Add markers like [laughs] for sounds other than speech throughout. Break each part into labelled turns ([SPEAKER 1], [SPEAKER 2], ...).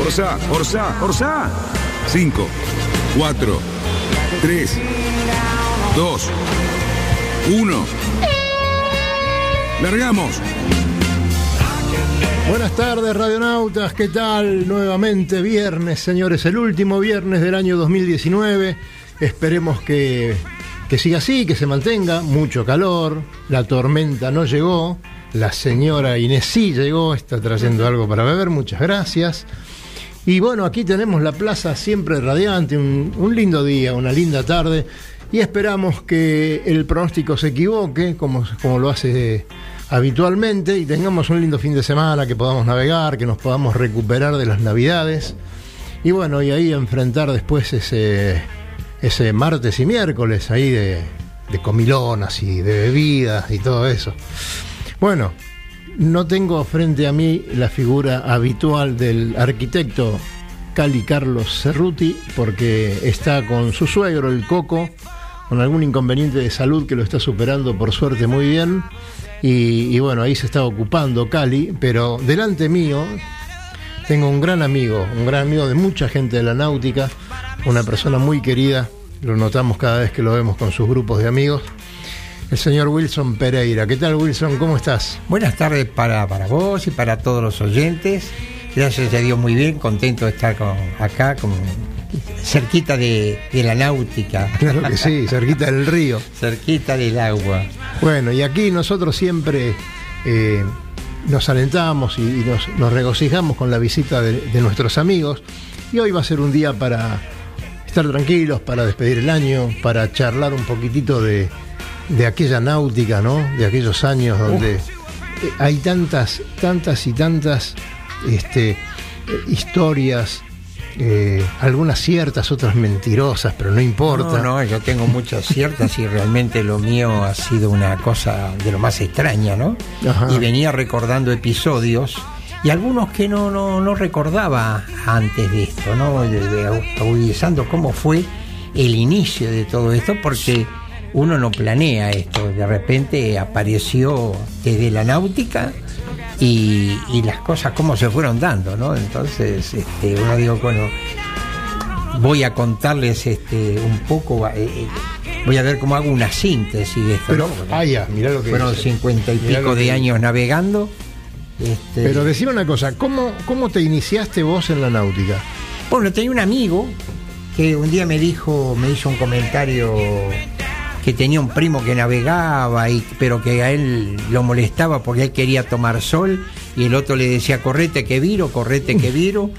[SPEAKER 1] Orsa, Orsa, Orsa. 5, 4, 3, 2, 1. Largamos.
[SPEAKER 2] Buenas tardes, radionautas. ¿Qué tal? Nuevamente viernes, señores. El último viernes del año 2019. Esperemos que, que siga así, que se mantenga. Mucho calor. La tormenta no llegó. La señora Inés sí llegó. Está trayendo algo para beber. Muchas gracias. Y bueno, aquí tenemos la plaza siempre radiante. Un, lindo día, una linda tarde. Y esperamos que el pronóstico se equivoque, como, como lo hace habitualmente, y tengamos un lindo fin de semana, que podamos navegar, que nos podamos recuperar de las navidades. Y bueno, y ahí enfrentar después ese, ese martes y miércoles ahí de, de comilonas y de bebidas y todo eso. Bueno, no tengo frente a mí la figura habitual del arquitecto Cali Carlos Cerruti, porque está con su suegro, el Coco, con algún inconveniente de salud que lo está superando por suerte muy bien. Y, y bueno, ahí se está ocupando Cali, pero delante mío tengo un gran amigo, un gran amigo de mucha gente de la náutica, una persona muy querida, lo notamos cada vez que lo vemos con sus grupos de amigos, el señor Wilson Pereira. ¿Qué tal Wilson? ¿Cómo estás?
[SPEAKER 3] Buenas tardes para, para vos y para todos los oyentes. Gracias a Dios muy bien, contento de estar con, acá, con, cerquita de, de la náutica, [laughs]
[SPEAKER 2] Claro que sí, cerquita del río.
[SPEAKER 3] cerquita del agua.
[SPEAKER 2] Bueno, y aquí nosotros siempre eh, nos alentamos y, y nos, nos regocijamos con la visita de, de nuestros amigos. Y hoy va a ser un día para estar tranquilos, para despedir el año, para charlar un poquitito de, de aquella náutica, ¿no? De aquellos años donde eh, hay tantas, tantas y tantas este, eh, historias, eh, algunas ciertas, otras mentirosas, pero no importa.
[SPEAKER 3] No, no, yo tengo muchas ciertas y realmente lo mío ha sido una cosa de lo más extraña, ¿no?
[SPEAKER 2] Ajá.
[SPEAKER 3] Y venía recordando episodios y algunos que no, no, no recordaba antes de esto, ¿no? De- de- Agudizando cómo fue el inicio de todo esto, porque uno no planea esto, de repente apareció desde la náutica y, y las cosas cómo se fueron dando, ¿no? Entonces, este, uno digo, bueno, voy a contarles este un poco, eh, eh, voy a ver cómo hago una síntesis de esto.
[SPEAKER 2] Pero,
[SPEAKER 3] ¿no?
[SPEAKER 2] ah, ya, mirá lo que
[SPEAKER 3] Fueron cincuenta y
[SPEAKER 2] Mirá
[SPEAKER 3] pico de años navegando. este,
[SPEAKER 2] Pero decime una cosa, ¿cómo, ¿cómo te iniciaste vos en la náutica?
[SPEAKER 3] Bueno, tenía un amigo que un día me dijo, me hizo un comentario que tenía un primo que navegaba, y, pero que a él lo molestaba porque él quería tomar sol y el otro le decía, correte que viro, correte que viro.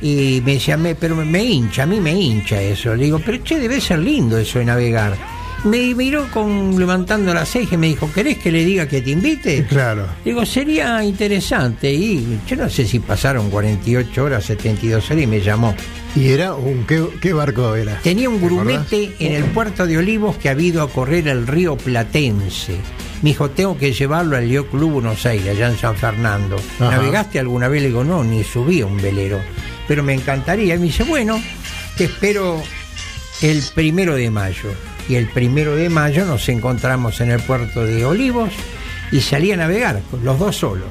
[SPEAKER 3] Y me decía, me, pero me hincha, a mí me hincha eso. Le digo, pero che, debe ser lindo eso de navegar. Me miró con levantando la ceja y me dijo, ¿querés que le diga que te invite?
[SPEAKER 2] Claro.
[SPEAKER 3] Digo, sería interesante. Y yo no sé si pasaron 48 horas, 72 horas y me llamó.
[SPEAKER 2] ¿Y era un qué, qué barco era?
[SPEAKER 3] Tenía un grumete en el puerto de Olivos que ha ido a correr el río Platense. Me dijo, tengo que llevarlo al Río Club Buenos Aires, allá en San Fernando.
[SPEAKER 2] Ajá.
[SPEAKER 3] ¿Navegaste alguna vez? Le digo, no, ni subí a un velero. Pero me encantaría. Y me dice, bueno, te espero el primero de mayo. Y el primero de mayo nos encontramos en el puerto de Olivos y salí a navegar, los dos solos.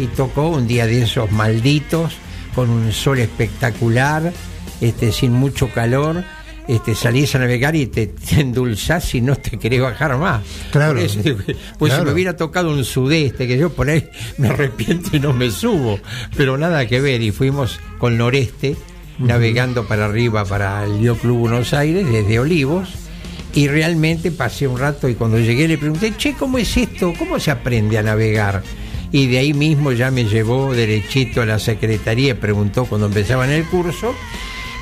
[SPEAKER 3] Y tocó un día de esos malditos, con un sol espectacular, este, sin mucho calor. Este, salís a navegar y te, [laughs] te endulzás y no te querés bajar más.
[SPEAKER 2] Claro.
[SPEAKER 3] Eso, pues
[SPEAKER 2] Claro.
[SPEAKER 3] si me hubiera tocado un sudeste, que yo por ahí me arrepiento y no me subo. Pero nada que ver, y fuimos con noreste, navegando para arriba para el Río Club Buenos Aires, desde Olivos. Y realmente pasé un rato y cuando llegué le pregunté, che, ¿cómo es esto? ¿Cómo se aprende a navegar? Y de ahí mismo ya me llevó derechito a la secretaría, preguntó cuando empezaban el curso,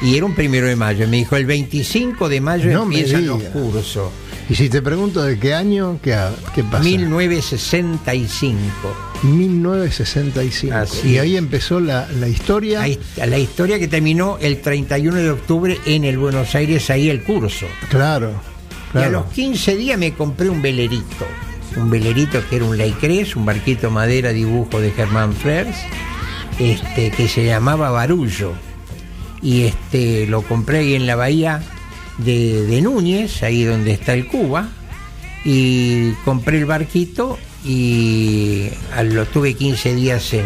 [SPEAKER 3] y era un primero de mayo. Me dijo, el 25 de mayo
[SPEAKER 2] No
[SPEAKER 3] empiezan los cursos.
[SPEAKER 2] Y si te pregunto de qué año, ¿qué, qué pasa?
[SPEAKER 3] 1965.
[SPEAKER 2] 1965.
[SPEAKER 3] Así
[SPEAKER 2] y ahí empezó la, la historia.
[SPEAKER 3] Está la historia que terminó el 31 de octubre en el Buenos Aires, ahí el curso.
[SPEAKER 2] Claro,
[SPEAKER 3] Y a los 15 días me compré un velerito. Un velerito que era un Laicrés, un barquito madera dibujo de Germán Flers, este, que se llamaba Barullo. Y este lo compré ahí en la bahía de, de Núñez, ahí donde está el Cuba. Y compré el barquito y a- lo tuve 15 días en,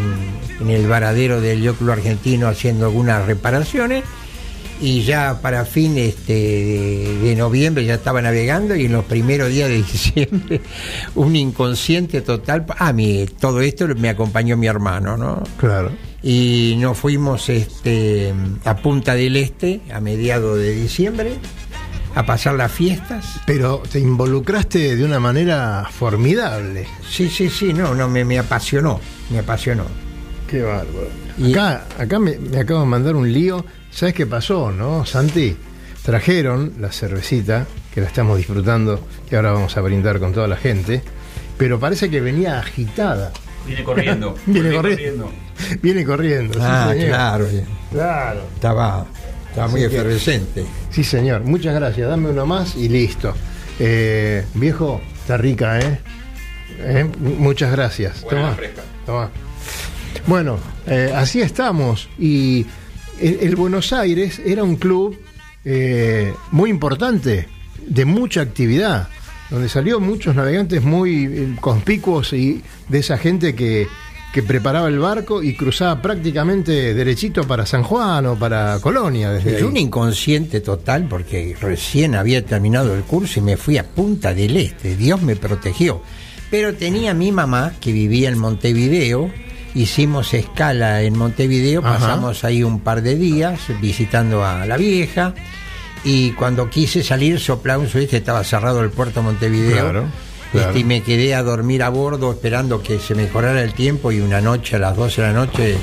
[SPEAKER 3] en el varadero del Yoclo argentino haciendo algunas reparaciones y ya para fin este, de, de noviembre ya estaba navegando y en los primeros días de [laughs] diciembre un inconsciente total. Ah, mi, todo esto me acompañó mi hermano, ¿no?
[SPEAKER 2] Claro.
[SPEAKER 3] Y nos fuimos este, a Punta del Este a mediados de diciembre a pasar las fiestas.
[SPEAKER 2] Pero te involucraste de una manera formidable.
[SPEAKER 3] Sí, sí, sí, no, no, me, me apasionó, me apasionó.
[SPEAKER 2] Qué bárbaro.
[SPEAKER 3] Y-
[SPEAKER 2] Acá, acá me, me acabo de mandar un lío. ¿Sabes qué pasó, no, Santi? Trajeron la cervecita, que la estamos disfrutando, que ahora vamos a brindar con toda la gente, pero parece que venía agitada.
[SPEAKER 4] Viene corriendo. [laughs]
[SPEAKER 2] Viene corriendo. Viene corriendo. sí,
[SPEAKER 3] Ah,
[SPEAKER 2] señor.
[SPEAKER 3] claro,
[SPEAKER 2] Claro.
[SPEAKER 3] estaba, estaba muy
[SPEAKER 2] que-
[SPEAKER 3] efervescente.
[SPEAKER 2] Sí, señor. Muchas gracias. Dame uno más y listo. Eh, viejo, está rica, ¿eh? ¿Eh? Muchas gracias.
[SPEAKER 4] Buena,
[SPEAKER 2] Toma.
[SPEAKER 4] fresca.
[SPEAKER 2] Toma. Bueno, eh, así estamos. Y el, el Buenos Aires era un club eh, muy importante, de mucha actividad, donde salió muchos navegantes muy eh, conspicuos y de esa gente que, que preparaba el barco y cruzaba prácticamente derechito para San Juan o para Colonia. Desde
[SPEAKER 3] Es un inconsciente total porque recién había terminado el curso y me fui a Punta del Este. Dios me protegió. Pero tenía mi mamá que vivía en Montevideo. Hicimos escala en Montevideo,
[SPEAKER 2] Ajá.
[SPEAKER 3] pasamos ahí un par de días visitando a la vieja. Y cuando quise salir, soplaba un estaba cerrado el puerto de Montevideo.
[SPEAKER 2] Claro,
[SPEAKER 3] Este, y me quedé a dormir a bordo esperando que se mejorara el tiempo y una noche a las 12 de la noche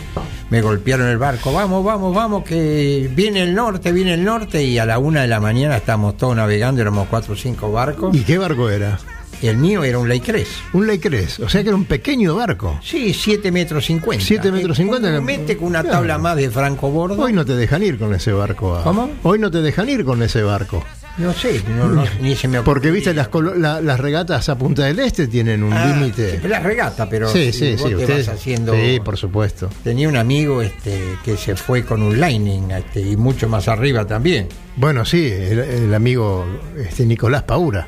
[SPEAKER 3] me golpearon el barco. Vamos, vamos, vamos, que viene el norte, viene el norte y a la una de la mañana estábamos todos navegando, éramos cuatro o cinco barcos.
[SPEAKER 2] ¿Y qué barco era?
[SPEAKER 3] El mío era un Laicrés.
[SPEAKER 2] Un Laicrés, o sea que era un pequeño barco.
[SPEAKER 3] Sí, 7 metros 50.
[SPEAKER 2] Siete metros cincuenta.
[SPEAKER 3] Comúnmente con una
[SPEAKER 2] Claro.
[SPEAKER 3] tabla más de franco bordo.
[SPEAKER 2] Hoy no te dejan ir con ese barco. a-
[SPEAKER 3] ¿Cómo?
[SPEAKER 2] Hoy no te dejan ir con ese barco.
[SPEAKER 3] No sé, no- no- [laughs] ni se me ocurrió.
[SPEAKER 2] Porque viste las, la- las regatas a Punta del Este tienen un
[SPEAKER 3] Ah,
[SPEAKER 2] límite.
[SPEAKER 3] sí, pero la regata, pero
[SPEAKER 2] Sí, sí,
[SPEAKER 3] vos
[SPEAKER 2] sí.
[SPEAKER 3] te
[SPEAKER 2] Ustedes,
[SPEAKER 3] vas haciendo...
[SPEAKER 2] Sí, por supuesto.
[SPEAKER 3] Tenía un amigo este, que se fue con un lining este, y mucho más arriba también.
[SPEAKER 2] Bueno, sí, el, el amigo este, Nicolás Paura.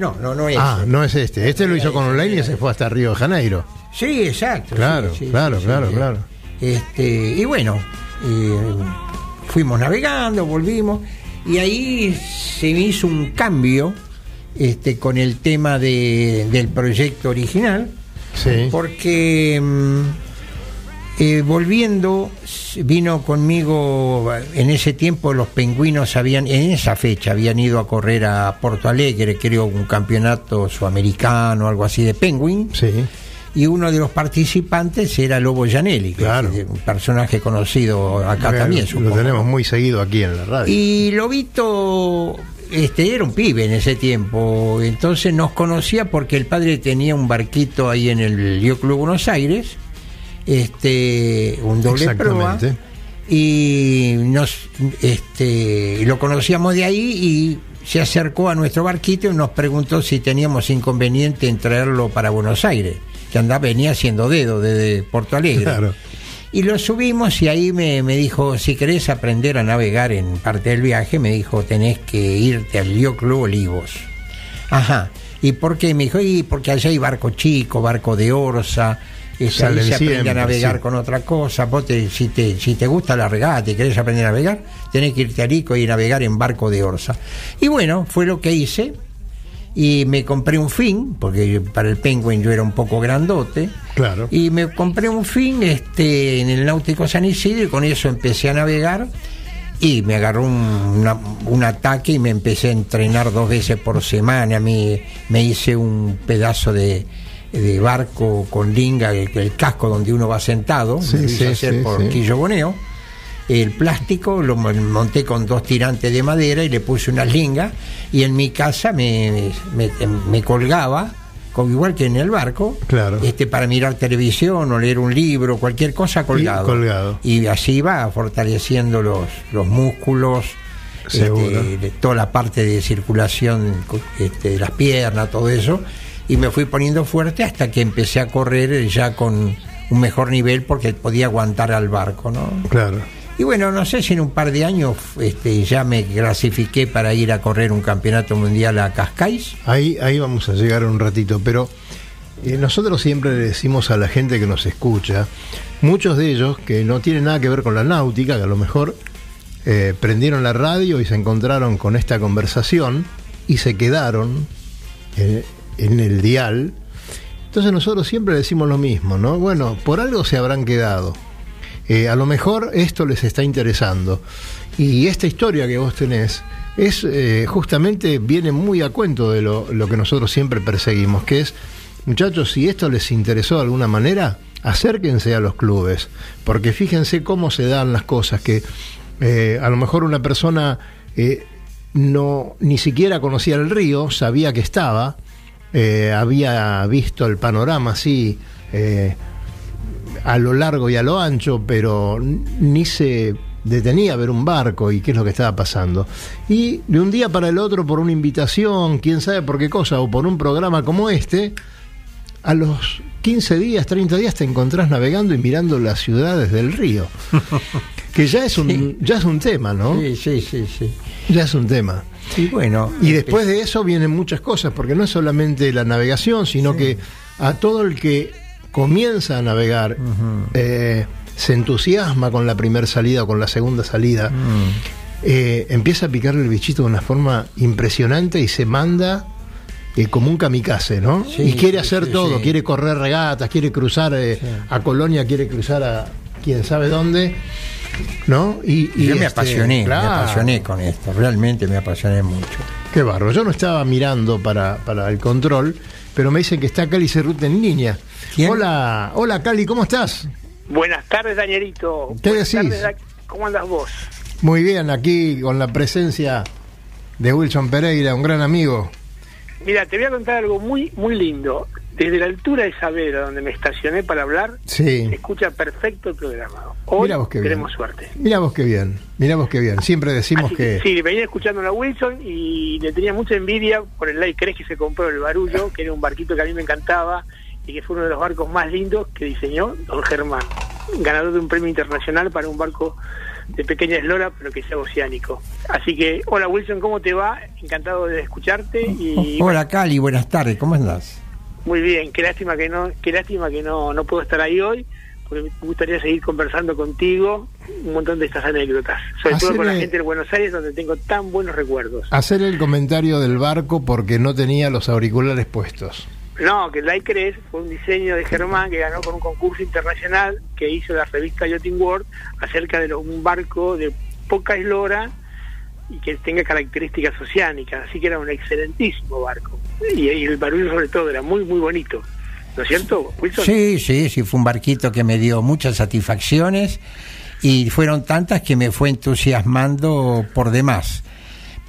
[SPEAKER 3] No, no, no es.
[SPEAKER 2] Ah, no es este. Este lo hizo con online y se fue hasta Río de Janeiro.
[SPEAKER 3] Sí, exacto.
[SPEAKER 2] Claro,
[SPEAKER 3] sí, sí,
[SPEAKER 2] claro,
[SPEAKER 3] sí,
[SPEAKER 2] claro, claro.
[SPEAKER 3] Este, y bueno, eh, fuimos navegando, volvimos, y ahí se hizo un cambio este, con el tema de- del proyecto original,
[SPEAKER 2] Sí.
[SPEAKER 3] porque mm, eh, volviendo, vino conmigo, en ese tiempo los pingüinos habían, en esa fecha habían ido a correr a Porto Alegre, creo un campeonato sudamericano, algo así de penguin,
[SPEAKER 2] Sí.
[SPEAKER 3] y uno de los participantes era Lobo Janelli,
[SPEAKER 2] Claro.
[SPEAKER 3] un personaje conocido acá también,
[SPEAKER 2] lo tenemos muy seguido aquí en la radio.
[SPEAKER 3] Y Lobito este, era un pibe en ese tiempo, entonces nos conocía porque el padre tenía un barquito ahí en el Río Club Buenos Aires, este, un doble
[SPEAKER 2] Exactamente.
[SPEAKER 3] y nos este, lo conocíamos de ahí y se acercó a nuestro barquito y nos preguntó si teníamos inconveniente en traerlo para Buenos Aires, que andaba, venía haciendo dedo desde Porto Alegre.
[SPEAKER 2] Claro.
[SPEAKER 3] Y lo subimos y ahí me, me dijo, si querés aprender a navegar en parte del viaje, me dijo, tenés que irte al Río Club Olivos. Ajá. ¿Y por qué? Me dijo, y porque allá hay barco chico, barco de orza, es, ahí se aprende
[SPEAKER 2] siempre,
[SPEAKER 3] a navegar
[SPEAKER 2] sí.
[SPEAKER 3] con otra cosa. Vos te- si, te, si te gusta la regata y querés aprender a navegar, tenés que irte a Rico y navegar en barco de orza. Y bueno, fue lo que hice. Y me compré un fin, porque para el Penguin yo era un poco grandote.
[SPEAKER 2] Claro.
[SPEAKER 3] Y me compré un fin este, en el Náutico San Isidro y con eso empecé a navegar. y me agarró un, una- un ataque y me empecé a entrenar dos veces por semana. Me, me hice un pedazo de, de barco con linga, el, el casco donde uno va sentado,
[SPEAKER 2] Sí,
[SPEAKER 3] lo hice
[SPEAKER 2] sí,
[SPEAKER 3] hacer
[SPEAKER 2] sí,
[SPEAKER 3] por
[SPEAKER 2] sí.
[SPEAKER 3] Quillo Boneo. El plástico lo mon- monté con dos tirantes de madera y le puse unas lingas y en mi casa me, me, me colgaba, como igual que en el barco,
[SPEAKER 2] Claro.
[SPEAKER 3] este para mirar televisión o leer un libro, cualquier cosa colgado.
[SPEAKER 2] colgado.
[SPEAKER 3] Y así va fortaleciendo los, los músculos, este, toda la parte de circulación este, de las piernas, todo eso. Y me fui poniendo fuerte hasta que empecé a correr ya con un mejor nivel porque podía aguantar al barco, ¿no?
[SPEAKER 2] Claro.
[SPEAKER 3] Y bueno, no sé si en un par de años este, ya me clasifiqué para ir a correr un campeonato mundial a Cascais.
[SPEAKER 2] Ahí, ahí vamos a llegar un ratito, pero eh, nosotros siempre le decimos a la gente que nos escucha, muchos de ellos que no tienen nada que ver con la náutica, que a lo mejor eh, prendieron la radio y se encontraron con esta conversación y se quedaron eh, en el dial. Entonces nosotros siempre decimos lo mismo, ¿no? Bueno, por algo se habrán quedado. Eh, a lo mejor esto les está interesando. Y esta historia que vos tenés es eh, justamente viene muy a cuento de lo, que nosotros siempre perseguimos, que es, muchachos, si esto les interesó de alguna manera, acérquense a los clubes, porque fíjense cómo se dan las cosas, que eh, a lo mejor una persona no ni siquiera conocía el río, sabía que estaba, eh, había visto el panorama así eh, a lo largo y a lo ancho, pero ni se detenía a ver un barco y qué es lo que estaba pasando. Y de un día para el otro, por una invitación, quién sabe por qué cosa, o por un programa como este, a los 15 días, 30 días te encontrás navegando y mirando las ciudades del río. [laughs] que ya es un, ya es un tema, ¿no?
[SPEAKER 3] Sí, sí, sí, sí.
[SPEAKER 2] Ya es un tema.
[SPEAKER 3] Y bueno.
[SPEAKER 2] Y después de eso vienen muchas cosas, porque no es solamente la navegación, sino que a todo el que comienza a navegar eh, se entusiasma con la primera salida o con la segunda salida, eh, empieza a picarle el bichito de una forma impresionante y se manda eh, como un kamikaze, ¿no?
[SPEAKER 3] Sí,
[SPEAKER 2] y quiere hacer
[SPEAKER 3] sí,
[SPEAKER 2] todo, quiere correr regatas, quiere cruzar a Colonia, quiere cruzar a quién sabe dónde, ¿no? Y,
[SPEAKER 3] Y yo me
[SPEAKER 2] este,
[SPEAKER 3] apasioné,
[SPEAKER 2] claro.
[SPEAKER 3] me apasioné con esto, realmente me apasioné mucho.
[SPEAKER 2] Qué barro. Yo no estaba mirando para, para el control, pero me dicen que está Cali Cerrute en línea.
[SPEAKER 3] ¿Quién?
[SPEAKER 2] Hola, hola Cali, ¿cómo estás?
[SPEAKER 4] Buenas tardes, Danielito.
[SPEAKER 2] ¿Qué
[SPEAKER 4] Buenas
[SPEAKER 2] decís?
[SPEAKER 4] tardes, ¿Cómo andas vos?
[SPEAKER 2] Muy bien, aquí con la presencia de Wilson Pereira, un gran amigo.
[SPEAKER 4] Mira, te voy a contar algo muy, muy lindo. Desde la altura de Isabela, donde me estacioné para hablar, se
[SPEAKER 2] Sí.
[SPEAKER 4] escucha perfecto el programa. Hoy
[SPEAKER 2] Mira vos qué bien.
[SPEAKER 4] tenemos suerte.
[SPEAKER 2] Mira vos qué bien, mira vos qué bien. Siempre decimos
[SPEAKER 4] Así
[SPEAKER 2] que...
[SPEAKER 4] Sí, venía escuchando a Wilson y le tenía mucha envidia por el Light Cres que se compró el Barullo, que era un barquito que a mí me encantaba y que fue uno de los barcos más lindos que diseñó don Germán, ganador de un premio internacional para un barco de pequeña eslora, pero que sea oceánico. Así que, hola Wilson, ¿cómo te va? Encantado de escucharte y
[SPEAKER 3] Hola Cali, buenas tardes, ¿cómo andás?
[SPEAKER 4] muy bien. Qué lástima que no, qué lástima que no, no puedo estar ahí hoy, porque me gustaría seguir conversando contigo un montón de estas anécdotas, sobre todo con la gente de Buenos Aires, donde tengo tan buenos recuerdos.
[SPEAKER 2] Hacer el comentario del barco porque no tenía los auriculares puestos.
[SPEAKER 4] No, que el Laikres fue un diseño de Germán que ganó con un concurso internacional que hizo la revista Yachting World acerca de un barco de poca eslora y que tenga características oceánicas. Así que era un excelentísimo barco. Y, el barullo sobre todo era muy, muy bonito. ¿No es cierto?
[SPEAKER 3] Sí, sí, sí, fue un barquito que me dio muchas satisfacciones y fueron tantas que me fue entusiasmando por demás.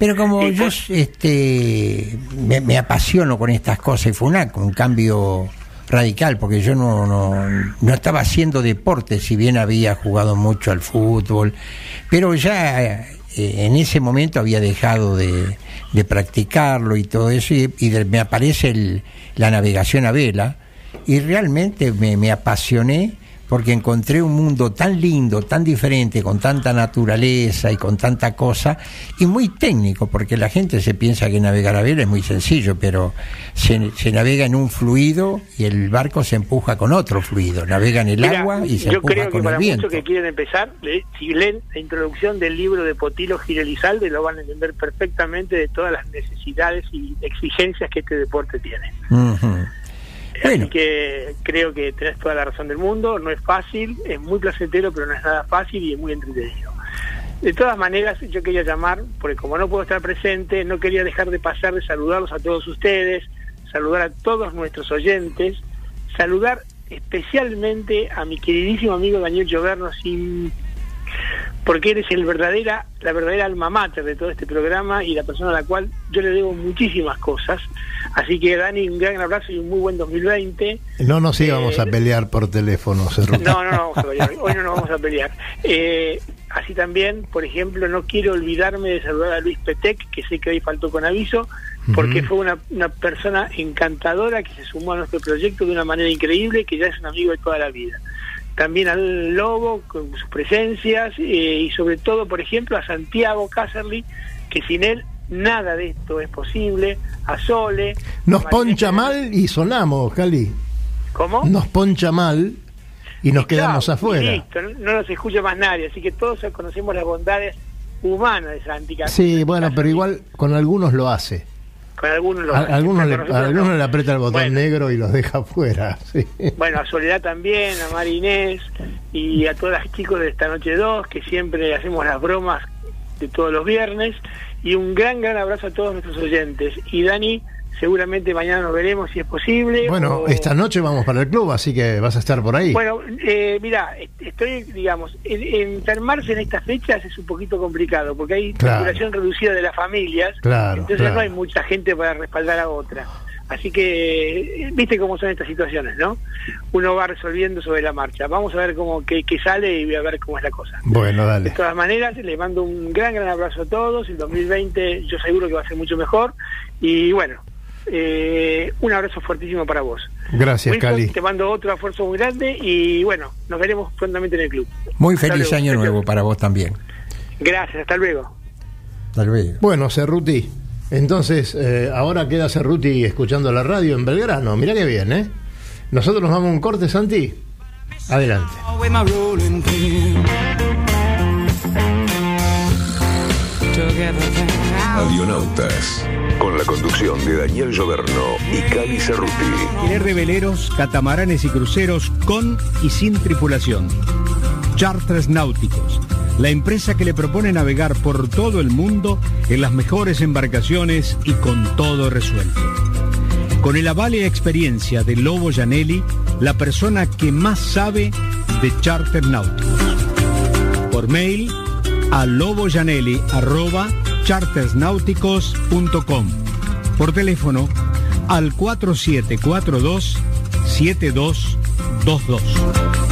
[SPEAKER 3] Pero como
[SPEAKER 4] Y
[SPEAKER 3] yo este, me, me apasiono con estas cosas y fue una, un cambio radical porque yo no, no, no estaba haciendo deporte, si bien había jugado mucho al fútbol, pero ya eh, en ese momento había dejado de, de practicarlo y todo eso y, y de- me aparece el- la navegación a vela y realmente me, me apasioné porque encontré un mundo tan lindo, tan diferente, con tanta naturaleza y con tanta cosa, y muy técnico, porque la gente se piensa que navegar a vela es muy sencillo, pero se, se navega en un fluido y el barco se empuja con otro fluido, navega en el
[SPEAKER 4] Mira,
[SPEAKER 3] agua y se
[SPEAKER 4] yo
[SPEAKER 3] empuja
[SPEAKER 4] creo que
[SPEAKER 3] con
[SPEAKER 4] para
[SPEAKER 3] el viento.
[SPEAKER 4] muchos que quieren empezar, le- si leen la introducción del libro de Potilo Girelizalde, lo van a entender perfectamente de todas las necesidades y exigencias que este deporte tiene. Así que creo que tenés toda la razón del mundo, no es fácil, es muy placentero, pero no es nada fácil y es muy entretenido. De todas maneras, yo quería llamar, porque como no puedo estar presente, no quería dejar de pasar de saludarlos a todos ustedes, saludar a todos nuestros oyentes, saludar especialmente a mi queridísimo amigo Daniel Lloverno, sin porque eres el verdadera, la verdadera alma mater de todo este programa y la persona a la cual yo le debo muchísimas cosas. Así que Dani, un gran abrazo y un muy buen 2020.
[SPEAKER 2] No nos íbamos
[SPEAKER 4] Eh,
[SPEAKER 2] a pelear por teléfono, Cerruti.
[SPEAKER 4] No, no, no vamos a pelear. Hoy no nos vamos a pelear. Eh, así también, por ejemplo, no quiero olvidarme de saludar a Luis Petec, que sé que hoy faltó con aviso, porque fue una, una persona encantadora que se sumó a nuestro proyecto de una manera increíble, que ya es un amigo de toda la vida. También al Lobo, con sus presencias, eh, y sobre todo, por ejemplo, a Santiago Cácerly, que sin él nada de esto es posible, a Sole.
[SPEAKER 2] Nos
[SPEAKER 4] a
[SPEAKER 2] poncha mal y sonamos, Cali.
[SPEAKER 4] ¿Cómo?
[SPEAKER 2] Nos poncha mal y nos
[SPEAKER 4] Y
[SPEAKER 2] quedamos afuera.
[SPEAKER 4] listo, no, no nos escucha más nadie, así que todos conocemos las bondades humanas de Santi Cas-
[SPEAKER 2] Sí, bueno, pero igual con algunos lo hace.
[SPEAKER 4] Algunos
[SPEAKER 2] A, algunos le,
[SPEAKER 4] nosotros
[SPEAKER 2] algunos
[SPEAKER 4] no.
[SPEAKER 2] le aprieta el botón
[SPEAKER 4] Bueno,
[SPEAKER 2] negro y los deja afuera. [laughs] sí.
[SPEAKER 4] Bueno, a Soledad también, a Mari Inés y a todas las chicos de esta noche 2, que siempre hacemos las bromas de todos los viernes. Y un gran, gran abrazo a todos nuestros oyentes. Y Dani, seguramente mañana nos veremos si es posible.
[SPEAKER 2] Bueno,
[SPEAKER 4] o-
[SPEAKER 2] esta noche vamos para el club, así que vas a estar por ahí.
[SPEAKER 4] Bueno, eh, mira, estoy, digamos, en- enfermarse en estas fechas es un poquito complicado, porque hay
[SPEAKER 2] Claro.
[SPEAKER 4] circulación reducida de las familias,
[SPEAKER 2] Claro,
[SPEAKER 4] entonces
[SPEAKER 2] claro.
[SPEAKER 4] no hay mucha gente para respaldar a otra. Así que, eh, viste cómo son estas situaciones, ¿no? Uno va resolviendo sobre la marcha. Vamos a ver cómo qué, qué sale y voy a ver cómo es la cosa.
[SPEAKER 2] Bueno,
[SPEAKER 4] De
[SPEAKER 2] dale.
[SPEAKER 4] todas maneras, les mando un gran, gran abrazo a todos. El 2020 yo seguro que va a ser mucho mejor. Y bueno, eh, un abrazo fuertísimo para vos.
[SPEAKER 2] Gracias,
[SPEAKER 4] Wilson,
[SPEAKER 2] Cali.
[SPEAKER 4] Te mando otro esfuerzo muy grande y bueno, nos veremos prontamente en el club.
[SPEAKER 3] Muy
[SPEAKER 4] Hasta
[SPEAKER 3] feliz
[SPEAKER 4] luego.
[SPEAKER 3] año nuevo para vos también.
[SPEAKER 4] Gracias, hasta luego.
[SPEAKER 3] Hasta luego.
[SPEAKER 2] Bueno, Cerruti. Entonces, eh, ahora queda Cerruti escuchando la radio en Belgrano. Mirá qué bien, ¿eh? Nosotros nos vamos a un corte, Santi. Adelante.
[SPEAKER 5] with
[SPEAKER 1] Con la conducción de Daniel Lloberno y Cali Cerruti.
[SPEAKER 6] Alquiler de veleros, catamaranes y cruceros con y sin tripulación. Charters Náuticos, la empresa que le propone navegar por todo el mundo en las mejores embarcaciones y con todo resuelto. Con el aval y experiencia de Lobo Janelli, la persona que más sabe de charter náuticos. Por mail a loboyanelli.chartersnáuticos.com. Por teléfono al 4742 7222.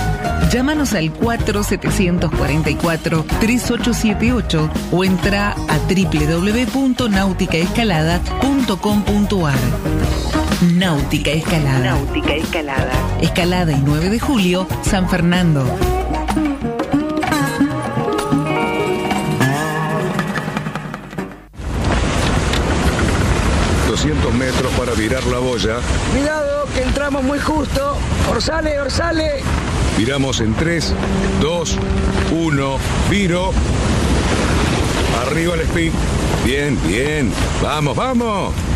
[SPEAKER 7] Llámanos al 4744-3878 o entra a www.nauticaescalada.com.ar. Náutica Escalada. Náutica Escalada. Escalada y 9 de julio, San Fernando.
[SPEAKER 1] ...200 metros para virar la boya.
[SPEAKER 8] Cuidado, que entramos muy justo. Orsale, orsale.
[SPEAKER 1] Viramos en 3, 2, 1, viro. Arriba el speed. Bien, bien. Vamos, vamos.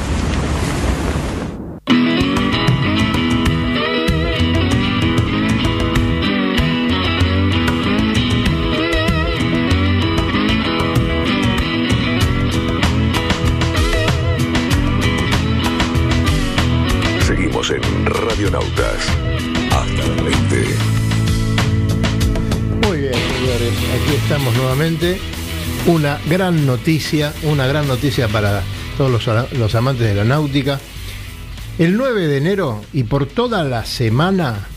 [SPEAKER 2] Una gran noticia, una gran noticia para todos los, los amantes de la náutica. El 9 de enero y por toda la semana,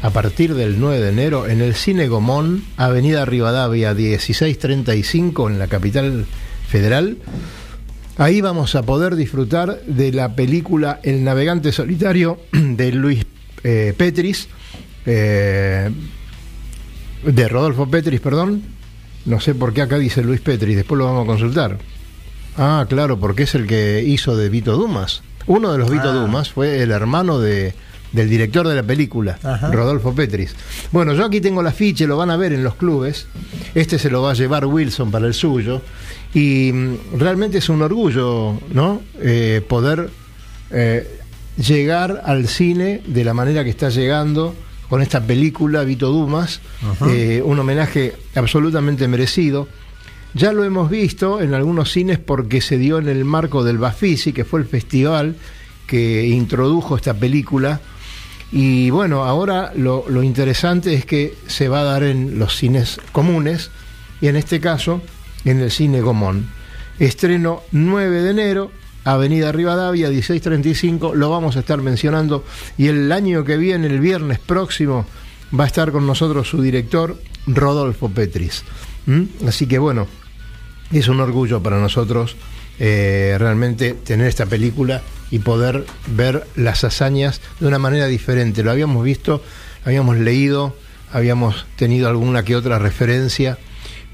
[SPEAKER 2] a partir del 9 de enero, en el Cine Gomón, Avenida Rivadavia 1635, en la capital federal, ahí vamos a poder disfrutar de la película El navegante solitario [clears throat] de Luis eh, Petris, eh, de Rodolfo Petris, perdón. No sé por qué acá dice Luis Petris, después lo vamos a consultar. Ah, claro, porque es el que hizo de Vito Dumas. Uno de los Vito
[SPEAKER 3] Ah.
[SPEAKER 2] Dumas fue el hermano de, del director de la película,
[SPEAKER 3] Ajá.
[SPEAKER 2] Rodolfo Petris. Bueno, yo aquí tengo el afiche, lo van a ver en los clubes. Este se lo va a llevar Wilson para el suyo. Y mm, realmente es un orgullo, ¿no? Eh, poder eh, llegar al cine de la manera que está llegando con esta película, Vito Dumas. Eh, un homenaje absolutamente merecido. Ya lo hemos visto en algunos cines porque se dio en el marco del Bafisi, que fue el festival que introdujo esta película. Y bueno, ahora lo, lo interesante es que se va a dar en los cines comunes y en este caso en el cine Gomón. Estreno 9 de enero, Avenida Rivadavia 1635, lo vamos a estar mencionando y el año que viene, el viernes próximo, va a estar con nosotros su director Rodolfo Petris. ¿Mm? Así que bueno, es un orgullo para nosotros eh, realmente tener esta película y poder ver las hazañas de una manera diferente. Lo habíamos visto, habíamos leído, habíamos tenido alguna que otra referencia,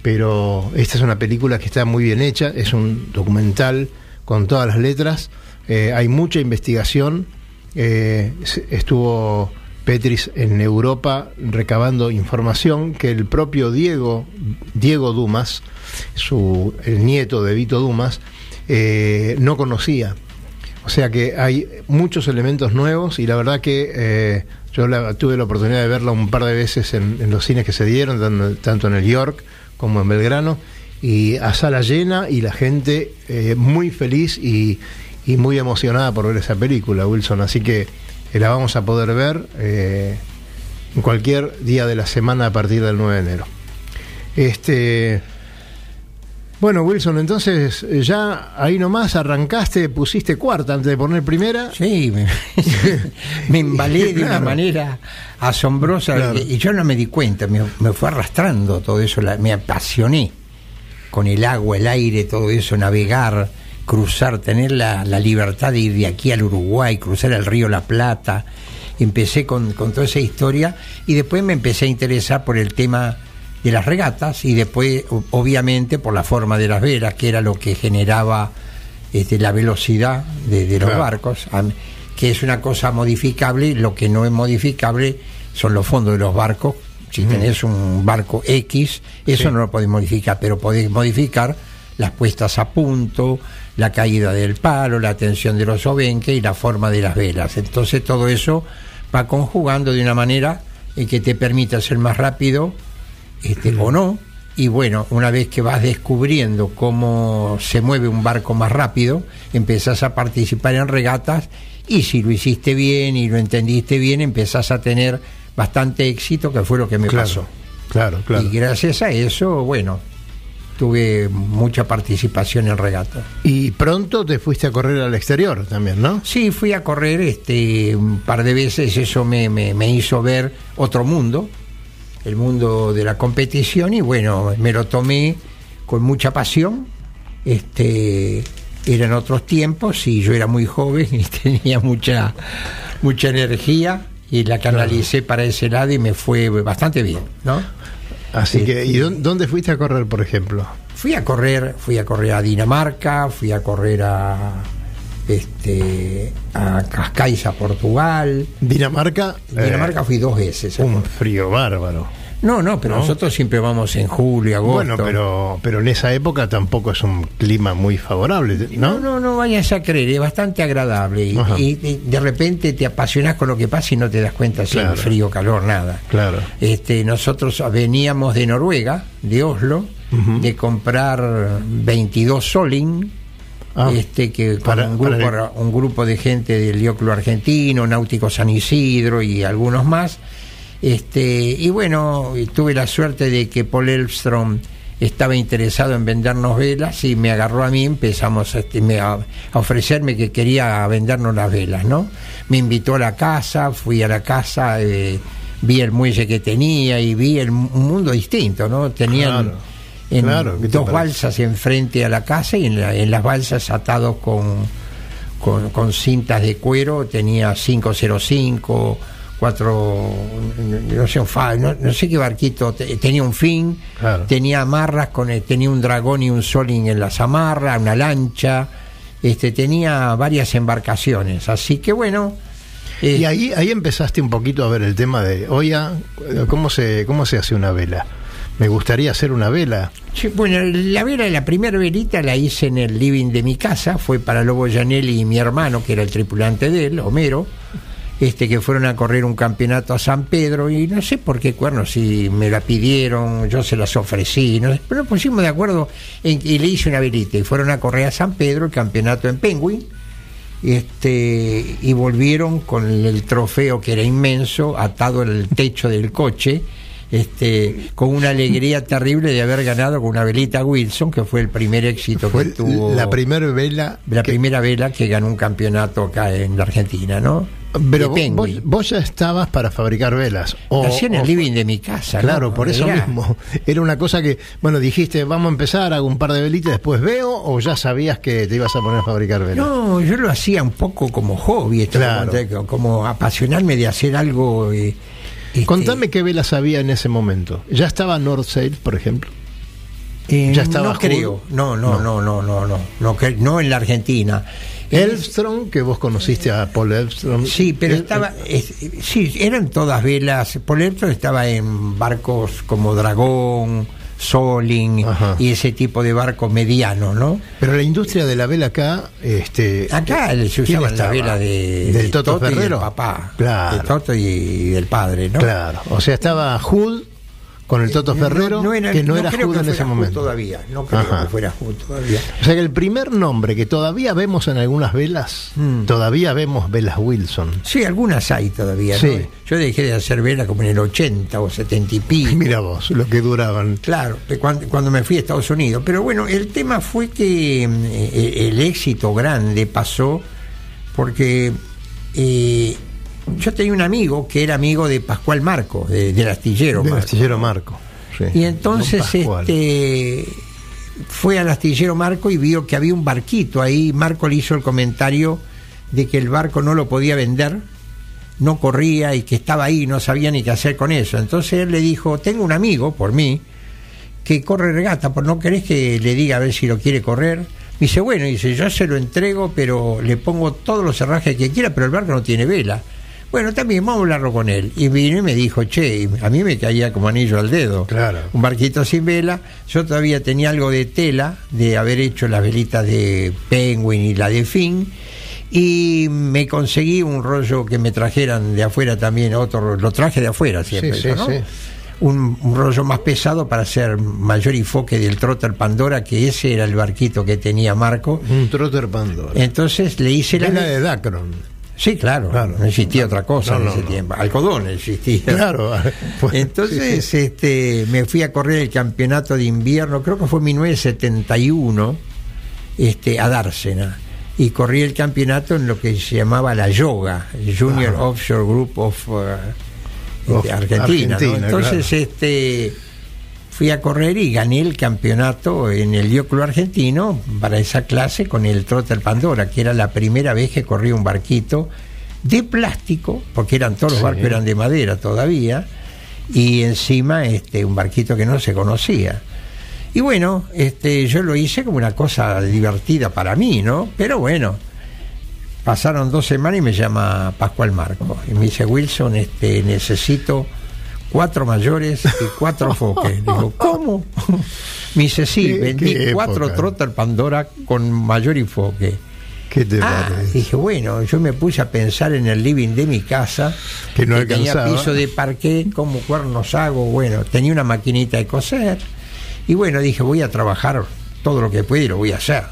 [SPEAKER 2] pero esta es una película que está muy bien hecha, es un documental con todas las letras, eh, hay mucha investigación, eh, estuvo Petris en Europa recabando información que el propio Diego, Diego Dumas, su, el nieto de Vito Dumas, eh, no conocía. O sea que hay muchos elementos nuevos y la verdad que yo la- tuve la oportunidad de verla un par de veces en, en los cines que se dieron, tanto, tanto en el York como en Belgrano, y a sala llena y la gente eh, muy feliz y, y muy emocionada por ver esa película, Wilson. Así que eh, la vamos a poder ver eh, en cualquier día de la semana a partir del 9 de enero. Este. Bueno, Wilson, entonces ya ahí nomás arrancaste, pusiste cuarta antes de poner primera.
[SPEAKER 3] Sí, me, [laughs] me embalé de una manera asombrosa
[SPEAKER 2] Claro.
[SPEAKER 3] y yo no me di cuenta, me, me fue arrastrando todo eso, la- me apasioné con el agua, el aire, todo eso, navegar, cruzar, tener la, la libertad de ir de aquí al Uruguay, cruzar el río La Plata. Empecé con, con toda esa historia y después me empecé a interesar por el tema de las regatas y después, obviamente, por la forma de las velas, que era lo que generaba este, la velocidad de, de los
[SPEAKER 2] Claro.
[SPEAKER 3] barcos, que es una cosa modificable, lo que no es modificable son los fondos de los barcos. Si tenés un barco X, eso
[SPEAKER 2] Sí.
[SPEAKER 3] no lo podés modificar, pero podés modificar las puestas a punto, la caída del palo, la tensión de los obenques y la forma de las velas. Entonces todo eso va conjugando de una manera eh, que te permita ser más rápido este, o no. Y bueno, una vez que vas descubriendo cómo se mueve un barco más rápido, empezás a participar en regatas y si lo hiciste bien y lo entendiste bien, empezás a tener bastante éxito, que fue lo que me
[SPEAKER 2] Claro,
[SPEAKER 3] pasó.
[SPEAKER 2] claro, claro.
[SPEAKER 3] Y gracias a eso, bueno, tuve mucha participación en regatas.
[SPEAKER 2] Y pronto te fuiste a correr al exterior también, ¿no?
[SPEAKER 3] Sí, fui a correr este un par de veces, eso me, me- me hizo ver otro mundo, el mundo de la competición, y bueno, me lo tomé con mucha pasión. Este eran otros tiempos y yo era muy joven [laughs] y tenía mucha mucha energía y la canalicé para ese lado y me fue bastante bien, ¿no?
[SPEAKER 2] Así que, ¿y dó- dónde fuiste a correr, por ejemplo?
[SPEAKER 3] Fui a correr, fui a correr a Dinamarca, fui a correr a este a Cascais, a Portugal.
[SPEAKER 2] Dinamarca.
[SPEAKER 3] Dinamarca
[SPEAKER 2] eh,
[SPEAKER 3] fui dos veces.
[SPEAKER 2] un
[SPEAKER 3] correr.
[SPEAKER 2] frío bárbaro.
[SPEAKER 3] No, no, pero
[SPEAKER 2] ¿no?
[SPEAKER 3] nosotros siempre vamos en julio, agosto.
[SPEAKER 2] Bueno, pero, pero en esa época tampoco es un clima muy favorable,
[SPEAKER 3] No,
[SPEAKER 2] ¿no?
[SPEAKER 3] no, no vayas a creer, es bastante agradable. Y,
[SPEAKER 2] Ajá.
[SPEAKER 3] y- y de repente te apasionas con lo que pasa y no te das cuenta si es frío, calor, nada.
[SPEAKER 2] Claro.
[SPEAKER 3] Este, nosotros veníamos de Noruega, de Oslo, de comprar 22 Solin,
[SPEAKER 2] Ah,
[SPEAKER 3] este, que con
[SPEAKER 2] para-
[SPEAKER 3] un, grupo,
[SPEAKER 2] para
[SPEAKER 3] un grupo de gente del Dioclo Argentino, Náutico San Isidro y algunos más. Este, y bueno, y tuve la suerte de que Paul Elfstrom estaba interesado en vendernos velas y me agarró a mí, empezamos este, me- a, a ofrecerme que quería vendernos las velas, ¿no? Me invitó a la casa, fui a la casa, eh, vi el muelle que tenía y vi el, un mundo distinto, ¿no? Tenían
[SPEAKER 2] Claro,
[SPEAKER 3] en
[SPEAKER 2] claro, ¿qué te
[SPEAKER 3] dos balsas enfrente a la casa y en, la- en las balsas atados con, con, con cintas de cuero tenía 505, cuatro, no sé, un fa- no, no sé qué barquito, te- tenía un fin,
[SPEAKER 2] Claro.
[SPEAKER 3] tenía amarras, con el- tenía un dragón y un soling en las amarras, una lancha, este, tenía varias embarcaciones, así que bueno. eh,
[SPEAKER 2] Y ahí, ahí empezaste un poquito a ver el tema de, oye, ¿cómo se, ¿cómo se hace una vela? Me gustaría hacer una vela.
[SPEAKER 3] Sí, bueno, la vela, la primera velita la hice en el living de mi casa, fue para Lobo Janelli y mi hermano, que era el tripulante de él, Homero, este que fueron a correr un campeonato a San Pedro y no sé por qué cuernos, si me la pidieron, yo se las ofrecí, no sé, pero nos pusimos de acuerdo en- y le hice una velita y fueron a correr a San Pedro, el campeonato en Penguin, este y volvieron con el, el trofeo que era inmenso atado al techo del coche este con una alegría terrible de haber ganado con una velita Wilson que fue el primer éxito
[SPEAKER 2] Fue
[SPEAKER 3] que tuvo
[SPEAKER 2] la primera vela.
[SPEAKER 3] la
[SPEAKER 2] que-
[SPEAKER 3] primera vela que ganó un campeonato acá en la Argentina no
[SPEAKER 2] pero vos,
[SPEAKER 3] Penguin.
[SPEAKER 2] vos- vos ya estabas para fabricar velas. O-
[SPEAKER 3] en
[SPEAKER 2] o-
[SPEAKER 3] el living de mi casa
[SPEAKER 2] Claro,
[SPEAKER 3] ¿no?
[SPEAKER 2] por eso mismo. Era una cosa que, bueno, dijiste, vamos a empezar, hago un par de velitas, después veo, o ya sabías que te ibas a poner a fabricar velas.
[SPEAKER 3] No, yo lo hacía un poco como hobby, esto,
[SPEAKER 2] Claro.
[SPEAKER 3] como, como apasionarme de hacer algo. eh, este,
[SPEAKER 2] Contame qué velas había en ese momento. ¿Ya estaba North Sail, por ejemplo?
[SPEAKER 3] Eh,
[SPEAKER 2] ¿Ya estaba
[SPEAKER 3] no creo, no, no, no, no, no, no, no, no en la Argentina.
[SPEAKER 2] Elfstrom, que vos conociste a Paul Elfstrom.
[SPEAKER 3] Sí, pero
[SPEAKER 2] Él-
[SPEAKER 3] estaba, es- sí, eran todas velas. Polerto estaba en barcos como Dragón, Soling
[SPEAKER 2] Ajá.
[SPEAKER 3] y ese tipo de barcos medianos, ¿no?
[SPEAKER 2] Pero la industria de la vela acá, este,
[SPEAKER 3] Acá se
[SPEAKER 2] ¿quién
[SPEAKER 3] usaba la vela de,
[SPEAKER 2] del
[SPEAKER 3] de
[SPEAKER 2] Toto,
[SPEAKER 3] y del papá,
[SPEAKER 2] Claro,
[SPEAKER 3] de Toto y, y del padre, ¿no?
[SPEAKER 2] claro. O sea, estaba Hood con el Toto Ferrero,
[SPEAKER 3] era-
[SPEAKER 2] que no, era
[SPEAKER 3] creo que
[SPEAKER 2] en ese momento.
[SPEAKER 3] todavía, no creo
[SPEAKER 2] Ajá.
[SPEAKER 3] que fuera Hood todavía.
[SPEAKER 2] O sea que el primer nombre que todavía vemos en algunas velas,
[SPEAKER 3] Mm.
[SPEAKER 2] todavía vemos velas Wilson.
[SPEAKER 3] Sí, algunas hay todavía, ¿no?
[SPEAKER 2] Sí.
[SPEAKER 3] Yo dejé de hacer vela como en el 80 o 70 y pico. [laughs]
[SPEAKER 2] Mira vos, lo que duraban.
[SPEAKER 3] Claro, de cuan- cuando, me fui a Estados Unidos. Pero bueno, el tema fue que mm, eh, el éxito grande pasó porque eh, yo tenía un amigo que era amigo de Pascual Marco, de- del astillero
[SPEAKER 2] Del
[SPEAKER 3] Marco.
[SPEAKER 2] astillero Marco. sí.
[SPEAKER 3] Y entonces este fue al astillero Marco y vio que había un barquito ahí. Marco le hizo el comentario de que el barco no lo podía vender, no corría y que estaba ahí, no sabía ni qué hacer con eso. Entonces él le dijo, tengo un amigo, por mí, que corre regata, ¿por no querés que le diga a ver si lo quiere correr? Me dice, bueno, dice, yo se lo entrego, pero le pongo todos los herrajes que quiera, pero el barco no tiene vela. Bueno, también vamos a hablarlo con él. Y vino y me dijo, che, a mí me caía como anillo al dedo.
[SPEAKER 2] Claro.
[SPEAKER 3] Un barquito sin vela. Yo todavía tenía algo de tela, de haber hecho las velitas de Penguin y la de Fin. Y me conseguí un rollo que me trajeran de afuera también, otro, ro- lo traje de afuera siempre,
[SPEAKER 2] Sí, sí,
[SPEAKER 3] ¿no?
[SPEAKER 2] sí.
[SPEAKER 3] Un, un rollo más pesado para hacer mayor enfoque del Trotter Pandora, que ese era el barquito que tenía Marco.
[SPEAKER 2] Un trotter Pandora.
[SPEAKER 3] Entonces le hice la...
[SPEAKER 2] Vela de Dacron.
[SPEAKER 3] Sí, claro,
[SPEAKER 2] Claro.
[SPEAKER 3] no existía otra cosa
[SPEAKER 2] No,
[SPEAKER 3] en ese
[SPEAKER 2] no.
[SPEAKER 3] tiempo. Algodón existía.
[SPEAKER 2] Claro. [laughs] pues,
[SPEAKER 3] Entonces,
[SPEAKER 2] sí, sí.
[SPEAKER 3] este, me fui a correr el campeonato de invierno, creo que fue en 1971, este, a Dársena. Y corrí el campeonato en lo que se llamaba la Yoga, Junior. Offshore Group of, uh,
[SPEAKER 2] Of
[SPEAKER 3] este.
[SPEAKER 2] Argentina,
[SPEAKER 3] Entonces, este, fui a correr y gané el campeonato en el Dio Club Argentino para esa clase con el Trotter Pandora, que era la primera vez que corrí un barquito de plástico, porque eran todos los
[SPEAKER 2] Sí.
[SPEAKER 3] barcos eran de madera todavía, y encima este un barquito que no se conocía. Y bueno, este yo lo hice como una cosa divertida para mí, ¿no? Pero bueno, pasaron dos semanas y me llama Pascual Marco y me dice Wilson, este necesito cuatro mayores y cuatro foques. [laughs] Digo, ¿cómo? Me dice, sí,
[SPEAKER 2] ¿Qué-
[SPEAKER 3] vendí cuatro? Trotter Pandora con mayor enfoque.
[SPEAKER 2] ¿Qué te
[SPEAKER 3] Ah,
[SPEAKER 2] parece?
[SPEAKER 3] dije, bueno, yo me puse a pensar en el living de mi casa,
[SPEAKER 2] Que no
[SPEAKER 3] tenía
[SPEAKER 2] alcanzaba.
[SPEAKER 3] piso de parqué, como cuernos hago, bueno, tenía una maquinita de coser, y bueno, dije, voy a trabajar todo lo que pueda y lo voy a hacer.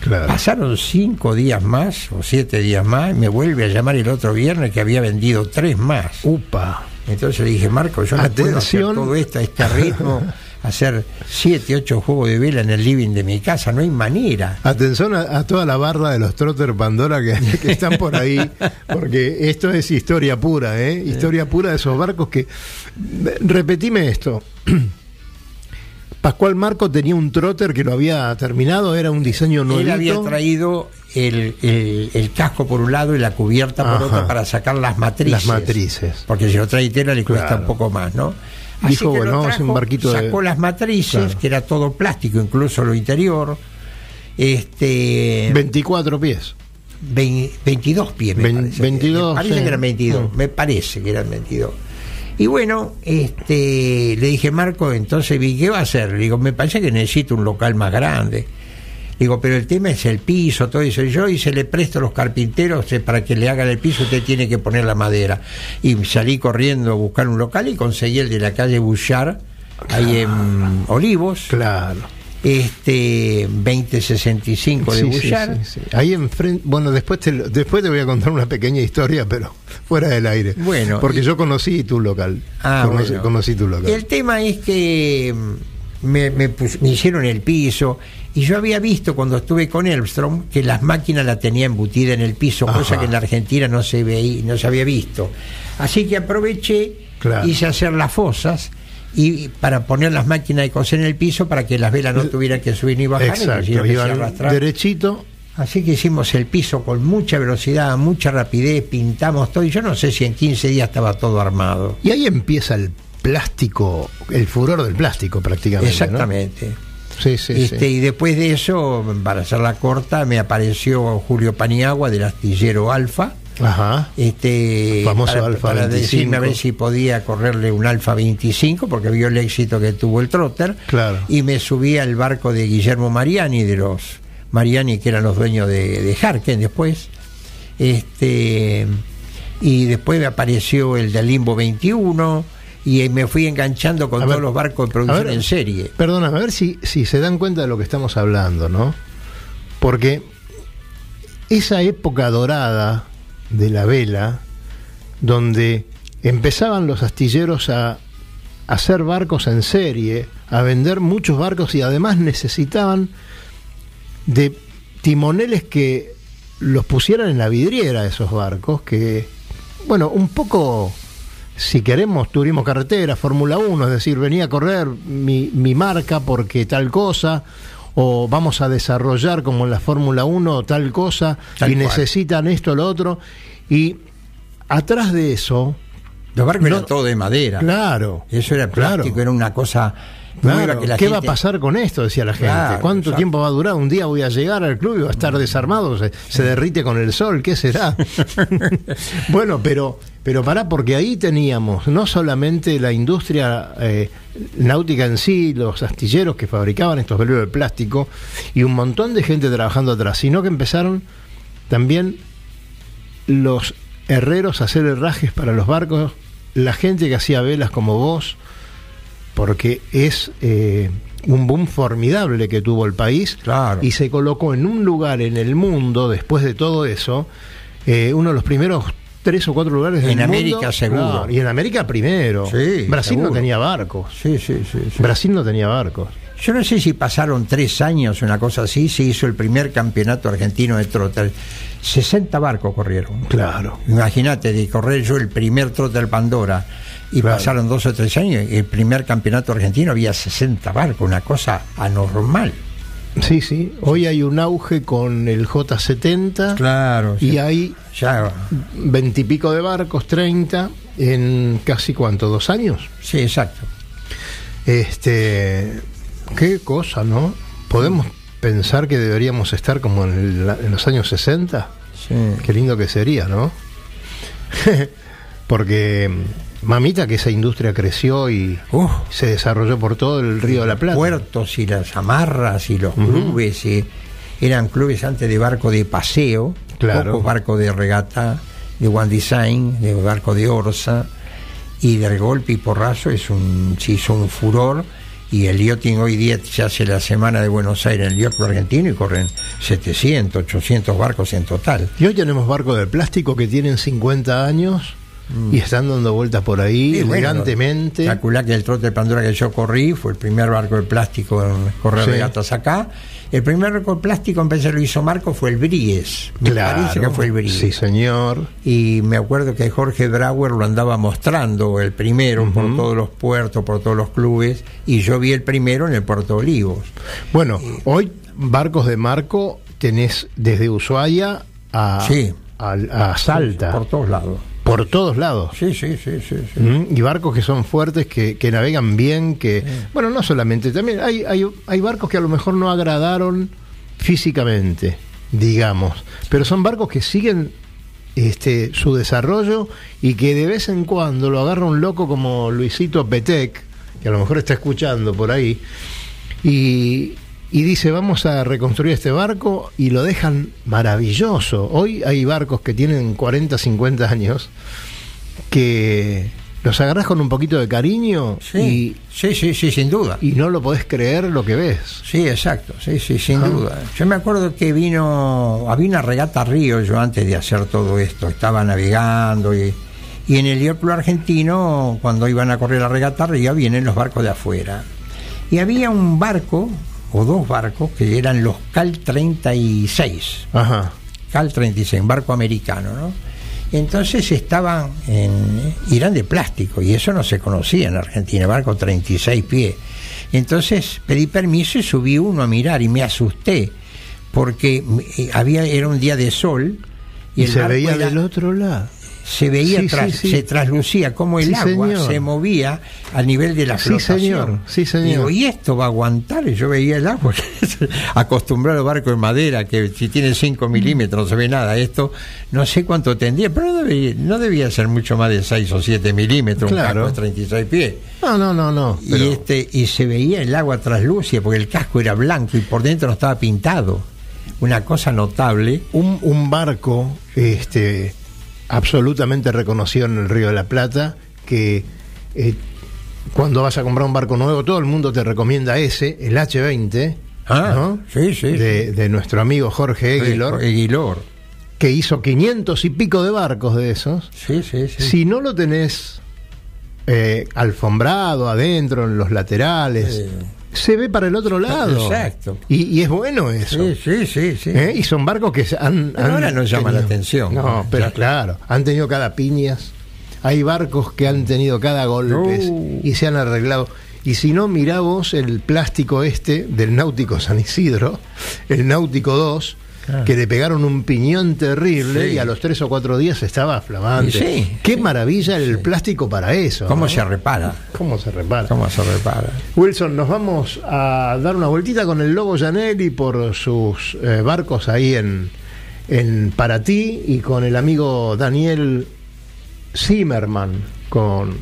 [SPEAKER 2] Claro.
[SPEAKER 3] Pasaron cinco días más, o siete días más, y me vuelve a llamar el otro viernes que había vendido tres más.
[SPEAKER 2] Upa.
[SPEAKER 3] Entonces le dije, Marco, yo no puedo hacer
[SPEAKER 2] Atención.
[SPEAKER 3] todo esto a este ritmo, hacer siete, ocho juegos de vela en el living de mi casa, no hay manera.
[SPEAKER 2] Atención a, a toda la barra de los Trotter Pandora que, [laughs] que están por ahí, porque esto es historia pura, ¿eh? Historia pura de esos barcos que. Repetime esto. [clears throat] Pascual Marco tenía un trotter que lo había terminado, era un diseño nuevo.
[SPEAKER 3] Él había traído el, el- el casco por un lado y la cubierta por
[SPEAKER 2] Ajá.
[SPEAKER 3] otro para sacar las matrices.
[SPEAKER 2] Las matrices.
[SPEAKER 3] Porque si lo trae tela le cuesta
[SPEAKER 2] Claro.
[SPEAKER 3] un poco más, ¿no?
[SPEAKER 2] Dijo,
[SPEAKER 3] que
[SPEAKER 2] bueno, hacer un barquito de-
[SPEAKER 3] Sacó las matrices,
[SPEAKER 2] Claro.
[SPEAKER 3] que era todo plástico, incluso lo interior. Este.
[SPEAKER 2] 24 pies.
[SPEAKER 3] Vein- 22 pies, me parece.
[SPEAKER 2] 22,
[SPEAKER 3] Me parece
[SPEAKER 2] sí.
[SPEAKER 3] que eran 22,
[SPEAKER 2] Mm.
[SPEAKER 3] me parece que eran 22. Y bueno, este, le dije, Marco, entonces vi, ¿qué va a hacer? Le digo, me parece que necesito un local más grande. Digo, pero el tema es el piso, todo eso. Yo y se le presto a los carpinteros eh, para que le hagan el piso, usted tiene que poner la madera. Y salí corriendo a buscar un local y conseguí el de la calle Bouchard, ahí en Olivos,
[SPEAKER 2] Claro.
[SPEAKER 3] Este 2065 de
[SPEAKER 2] Sí, sí, sí, sí. Ahí enfrente, bueno, después te, después te voy a contar una pequeña historia, pero [laughs] fuera del aire.
[SPEAKER 3] Bueno,
[SPEAKER 2] Porque
[SPEAKER 3] y-
[SPEAKER 2] yo conocí tu local.
[SPEAKER 3] Ah,
[SPEAKER 2] conocí,
[SPEAKER 3] bueno.
[SPEAKER 2] conocí tu local.
[SPEAKER 3] El tema es que mm, me, me pus- me hicieron el piso y yo había visto cuando estuve con Elbstrom que las máquinas la tenía embutida en el piso, cosa que en la Argentina no se veía, no se había visto. Así que aproveché,
[SPEAKER 2] Claro.
[SPEAKER 3] hice hacer las fosas y para poner las máquinas de coser en el piso para que las velas no tuvieran que subir ni bajar,
[SPEAKER 2] Exacto,
[SPEAKER 3] que se
[SPEAKER 2] derechito.
[SPEAKER 3] Así que hicimos el piso con mucha velocidad, mucha rapidez, pintamos todo y yo no sé si en 15 días estaba todo armado.
[SPEAKER 2] Y ahí empieza el plástico, el furor del plástico prácticamente. ¿no?
[SPEAKER 3] Exactamente.
[SPEAKER 2] Sí, sí,
[SPEAKER 3] Este,
[SPEAKER 2] sí.
[SPEAKER 3] Y después de eso, para hacerla corta, me apareció Julio Paniagua del astillero Alfa.
[SPEAKER 2] Ajá.
[SPEAKER 3] Este,
[SPEAKER 2] Famoso
[SPEAKER 3] para,
[SPEAKER 2] Alfa
[SPEAKER 3] para
[SPEAKER 2] 25.
[SPEAKER 3] decirme a ver si podía correrle un Alfa 25, porque vio el éxito que tuvo el trotter.
[SPEAKER 2] Claro.
[SPEAKER 3] Y me subí al barco de Guillermo Mariani, de los Mariani, que eran los dueños de, de Harken después. Este, y después me apareció el de Limbo 21. Y me fui enganchando con
[SPEAKER 2] A
[SPEAKER 3] todos
[SPEAKER 2] ver,
[SPEAKER 3] los barcos de producción
[SPEAKER 2] ver,
[SPEAKER 3] en serie.
[SPEAKER 2] Perdóname, a ver si, si se dan cuenta de lo que estamos hablando, ¿no? Porque esa época dorada de la vela, donde empezaban los astilleros a hacer barcos en serie, a vender muchos barcos y además necesitaban de timoneles que los pusieran en la vidriera esos barcos, que, bueno, un poco, si queremos, turismo carretera, Fórmula 1, es decir, venía a correr mi, mi marca porque tal cosa, o vamos a desarrollar como en la Fórmula 1 tal cosa,
[SPEAKER 3] Tal
[SPEAKER 2] y
[SPEAKER 3] cual.
[SPEAKER 2] necesitan esto, lo otro, y atrás de eso,
[SPEAKER 3] Los barcos
[SPEAKER 2] No-
[SPEAKER 3] eran todo de madera.
[SPEAKER 2] claro,
[SPEAKER 3] Eso era
[SPEAKER 2] claro.
[SPEAKER 3] plástico, era una cosa
[SPEAKER 2] Claro,
[SPEAKER 3] nueva que la
[SPEAKER 2] ¿Qué va a pasar con esto? Decía la gente.
[SPEAKER 3] Claro,
[SPEAKER 2] ¿Cuánto
[SPEAKER 3] exacto.
[SPEAKER 2] tiempo va a durar? Un día voy a llegar al club y va a estar desarmado, se, se derrite con el sol, ¿qué será? [laughs] bueno, pero, pero pará, porque ahí teníamos no solamente la industria eh, náutica en sí, los astilleros que fabricaban estos velos de plástico y un montón de gente trabajando atrás, sino que empezaron también los herreros a hacer herrajes para los barcos, la gente que hacía velas como vos, porque es eh, un boom formidable que tuvo el país
[SPEAKER 3] Claro.
[SPEAKER 2] y se colocó en un lugar en el mundo, después de todo eso, eh, uno de los primeros tres o cuatro lugares del
[SPEAKER 3] En
[SPEAKER 2] mundo.
[SPEAKER 3] América, seguro.
[SPEAKER 2] Claro, y en América primero.
[SPEAKER 3] Sí,
[SPEAKER 2] Brasil no
[SPEAKER 3] seguro.
[SPEAKER 2] tenía barcos.
[SPEAKER 3] Sí, sí, sí, sí.
[SPEAKER 2] Brasil no tenía barcos.
[SPEAKER 3] Yo no sé si pasaron tres años, una cosa así, se hizo el primer campeonato argentino de trotter. 60 barcos corrieron.
[SPEAKER 2] Claro.
[SPEAKER 3] Imagínate, de correr yo el primer trotter Pandora y
[SPEAKER 2] Claro.
[SPEAKER 3] pasaron dos o tres años, el primer campeonato argentino había 60 barcos, una cosa anormal.
[SPEAKER 2] Sí, sí. Hoy hay un auge con el J70
[SPEAKER 3] Claro.
[SPEAKER 2] y hay
[SPEAKER 3] Ya,
[SPEAKER 2] veintipico de barcos, 30, en casi cuánto, dos años.
[SPEAKER 3] sí, exacto.
[SPEAKER 2] Este, qué cosa, ¿no? Podemos pensar que deberíamos estar como en, el- en los años 60.
[SPEAKER 3] Sí.
[SPEAKER 2] Qué lindo que sería, ¿no? [laughs] Porque mamita que esa industria creció y se desarrolló por todo el río de la Plata.
[SPEAKER 3] puertos y las amarras y los clubes y eran clubes antes de barco de paseo
[SPEAKER 2] Claro.
[SPEAKER 3] pocos barcos de regata de One Design de barco de Orsa y de golpe y porrazo es un se hizo un furor y el yachting hoy día se hace la semana de Buenos Aires en el yacht argentino y corren 700, 800 barcos en total.
[SPEAKER 2] Y hoy tenemos barcos de plástico que tienen 50 años y están dando vueltas por ahí
[SPEAKER 3] Sí, bueno,
[SPEAKER 2] elegantemente.
[SPEAKER 3] Calculá que el trote de Pandora que yo corrí fue el primer barco de plástico en correr
[SPEAKER 2] Sí.
[SPEAKER 3] regatas acá. El primer barco de plástico en vez lo hizo Marco fue el Bries. Me
[SPEAKER 2] Claro.
[SPEAKER 3] parece que fue el Bries.
[SPEAKER 2] Sí, señor.
[SPEAKER 3] Y me acuerdo que Jorge Brauer lo andaba mostrando el primero por todos los puertos, por todos los clubes, y yo vi el primero en el Puerto Olivos.
[SPEAKER 2] Bueno, hoy barcos de Marco tenés desde Ushuaia a,
[SPEAKER 3] Sí.
[SPEAKER 2] a, a Salta,
[SPEAKER 3] Por todos lados.
[SPEAKER 2] Por todos lados.
[SPEAKER 3] Sí, sí, sí, sí. sí.
[SPEAKER 2] Mm, Y barcos que son fuertes, que, que navegan bien, que... Bueno, no solamente, también hay, hay, hay barcos que a lo mejor no agradaron físicamente, digamos, pero son barcos que siguen este, su desarrollo y que de vez en cuando lo agarra un loco como Luisito Petec, que a lo mejor está escuchando por ahí, y, y dice, vamos a reconstruir este barco y lo dejan maravilloso. Hoy hay barcos que tienen 40, 50 años que los agarras con un poquito de cariño
[SPEAKER 3] Sí, sí, sí, sí, sin duda.
[SPEAKER 2] y, y no lo podés creer lo que ves.
[SPEAKER 3] Sí, exacto, sí, sí, sin duda. Yo me acuerdo que vino, había una regata a Río yo antes de hacer todo esto, estaba navegando y, y en el Liverpool argentino, cuando iban a correr la regata a Río, vienen los barcos de afuera. Y había un barco, o dos barcos, que eran los Cal 36,
[SPEAKER 2] Ajá.
[SPEAKER 3] Cal 36, un barco americano, ¿no? Entonces estaban en. eran de plástico, y eso no se conocía en Argentina, barco 36 pies. Entonces pedí permiso y subí uno a mirar y me asusté, porque eh, había, era un día de sol
[SPEAKER 2] Y,
[SPEAKER 3] el
[SPEAKER 2] se
[SPEAKER 3] barco
[SPEAKER 2] veía
[SPEAKER 3] era-
[SPEAKER 2] del otro lado.
[SPEAKER 3] Se veía,
[SPEAKER 2] Sí,
[SPEAKER 3] tras-
[SPEAKER 2] sí, sí.
[SPEAKER 3] se traslucía como el agua
[SPEAKER 2] señor.
[SPEAKER 3] se movía al nivel de la flotación.
[SPEAKER 2] señor. Sí, señor.
[SPEAKER 3] Digo, ¿y esto va a aguantar? Y yo veía el agua, [laughs] acostumbrado a barcos de madera, que si tiene 5 milímetros no se ve nada. Esto no sé cuánto tendría, pero no debía, no debía ser mucho más de 6 o 7 milímetros,
[SPEAKER 2] Claro.
[SPEAKER 3] un casco de 36 pies.
[SPEAKER 2] No, no, no, no. pero-
[SPEAKER 3] Y, este, y se veía el agua traslúcida, porque el casco era blanco y por dentro no estaba pintado. Una cosa notable.
[SPEAKER 2] un, un barco este, absolutamente reconocido en el Río de la Plata, que eh, cuando vas a comprar un barco nuevo, todo el mundo te recomienda ese, el H20,
[SPEAKER 3] Ah,
[SPEAKER 2] ¿no?
[SPEAKER 3] sí, sí,
[SPEAKER 2] De, de nuestro amigo Jorge Eguilor,
[SPEAKER 3] Eguilor.
[SPEAKER 2] que hizo 500 y pico de barcos de esos.
[SPEAKER 3] Sí, sí, sí.
[SPEAKER 2] Si no lo tenés eh, alfombrado adentro, en los laterales. Se ve para el otro lado.
[SPEAKER 3] Exacto.
[SPEAKER 2] Y, y es bueno eso.
[SPEAKER 3] Sí, sí, sí, sí.
[SPEAKER 2] ¿Eh? Y son barcos que han.
[SPEAKER 3] Ahora no llama la atención.
[SPEAKER 2] No, pero claro, han tenido cada piñas. Hay barcos que han tenido cada golpes y se han arreglado. Y si no, mirá vos el plástico este del Náutico San Isidro, el Náutico 2,
[SPEAKER 3] Claro.
[SPEAKER 2] que le pegaron un piñón terrible
[SPEAKER 3] Sí.
[SPEAKER 2] y a los tres o cuatro días estaba flamante.
[SPEAKER 3] Sí,
[SPEAKER 2] Qué
[SPEAKER 3] sí,
[SPEAKER 2] maravilla el plástico para eso.
[SPEAKER 3] ¿Cómo
[SPEAKER 2] ¿no?
[SPEAKER 3] se repara?
[SPEAKER 2] ¿Cómo se repara?
[SPEAKER 3] ¿Cómo se repara?
[SPEAKER 2] Wilson, nos vamos a dar una vueltita con el Lobo Janelli por sus eh, barcos ahí en, en Paratí y con el amigo Daniel Zimmerman con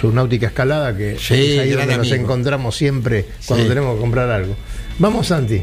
[SPEAKER 2] su náutica escalada que
[SPEAKER 3] Sí,
[SPEAKER 2] es ahí donde nos encontramos siempre cuando
[SPEAKER 3] Sí.
[SPEAKER 2] tenemos que comprar algo. Vamos, Santi.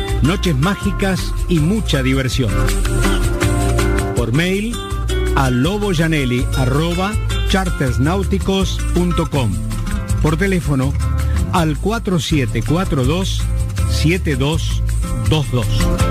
[SPEAKER 6] noches mágicas y mucha diversión. Por mail a loboyanelli.chartersnáuticos.com. Por teléfono al 4742 7222.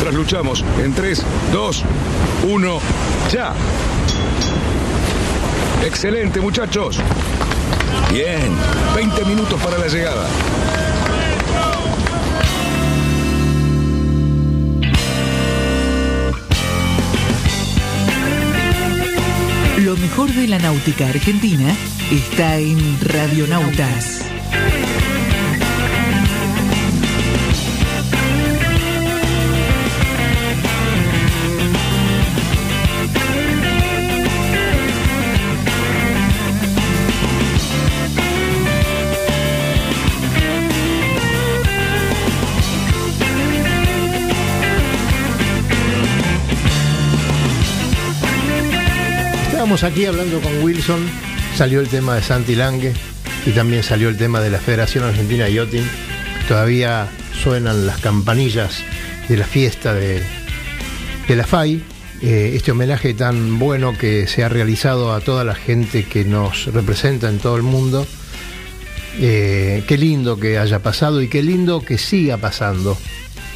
[SPEAKER 1] Trasluchamos en 3, 2, 1, ya. Excelente, muchachos. Bien, 20 minutos para la llegada.
[SPEAKER 7] Lo mejor de la náutica argentina está en Radionautas.
[SPEAKER 2] Estábamos aquí hablando con Wilson, salió el tema de Santi Lange y también salió el tema de la Federación Argentina de Yachting. Todavía suenan las campanillas de la fiesta de, de la FAI. Eh, este homenaje tan bueno que se ha realizado a toda la gente que nos representa en todo el mundo. Eh, qué lindo que haya pasado y qué lindo que siga pasando.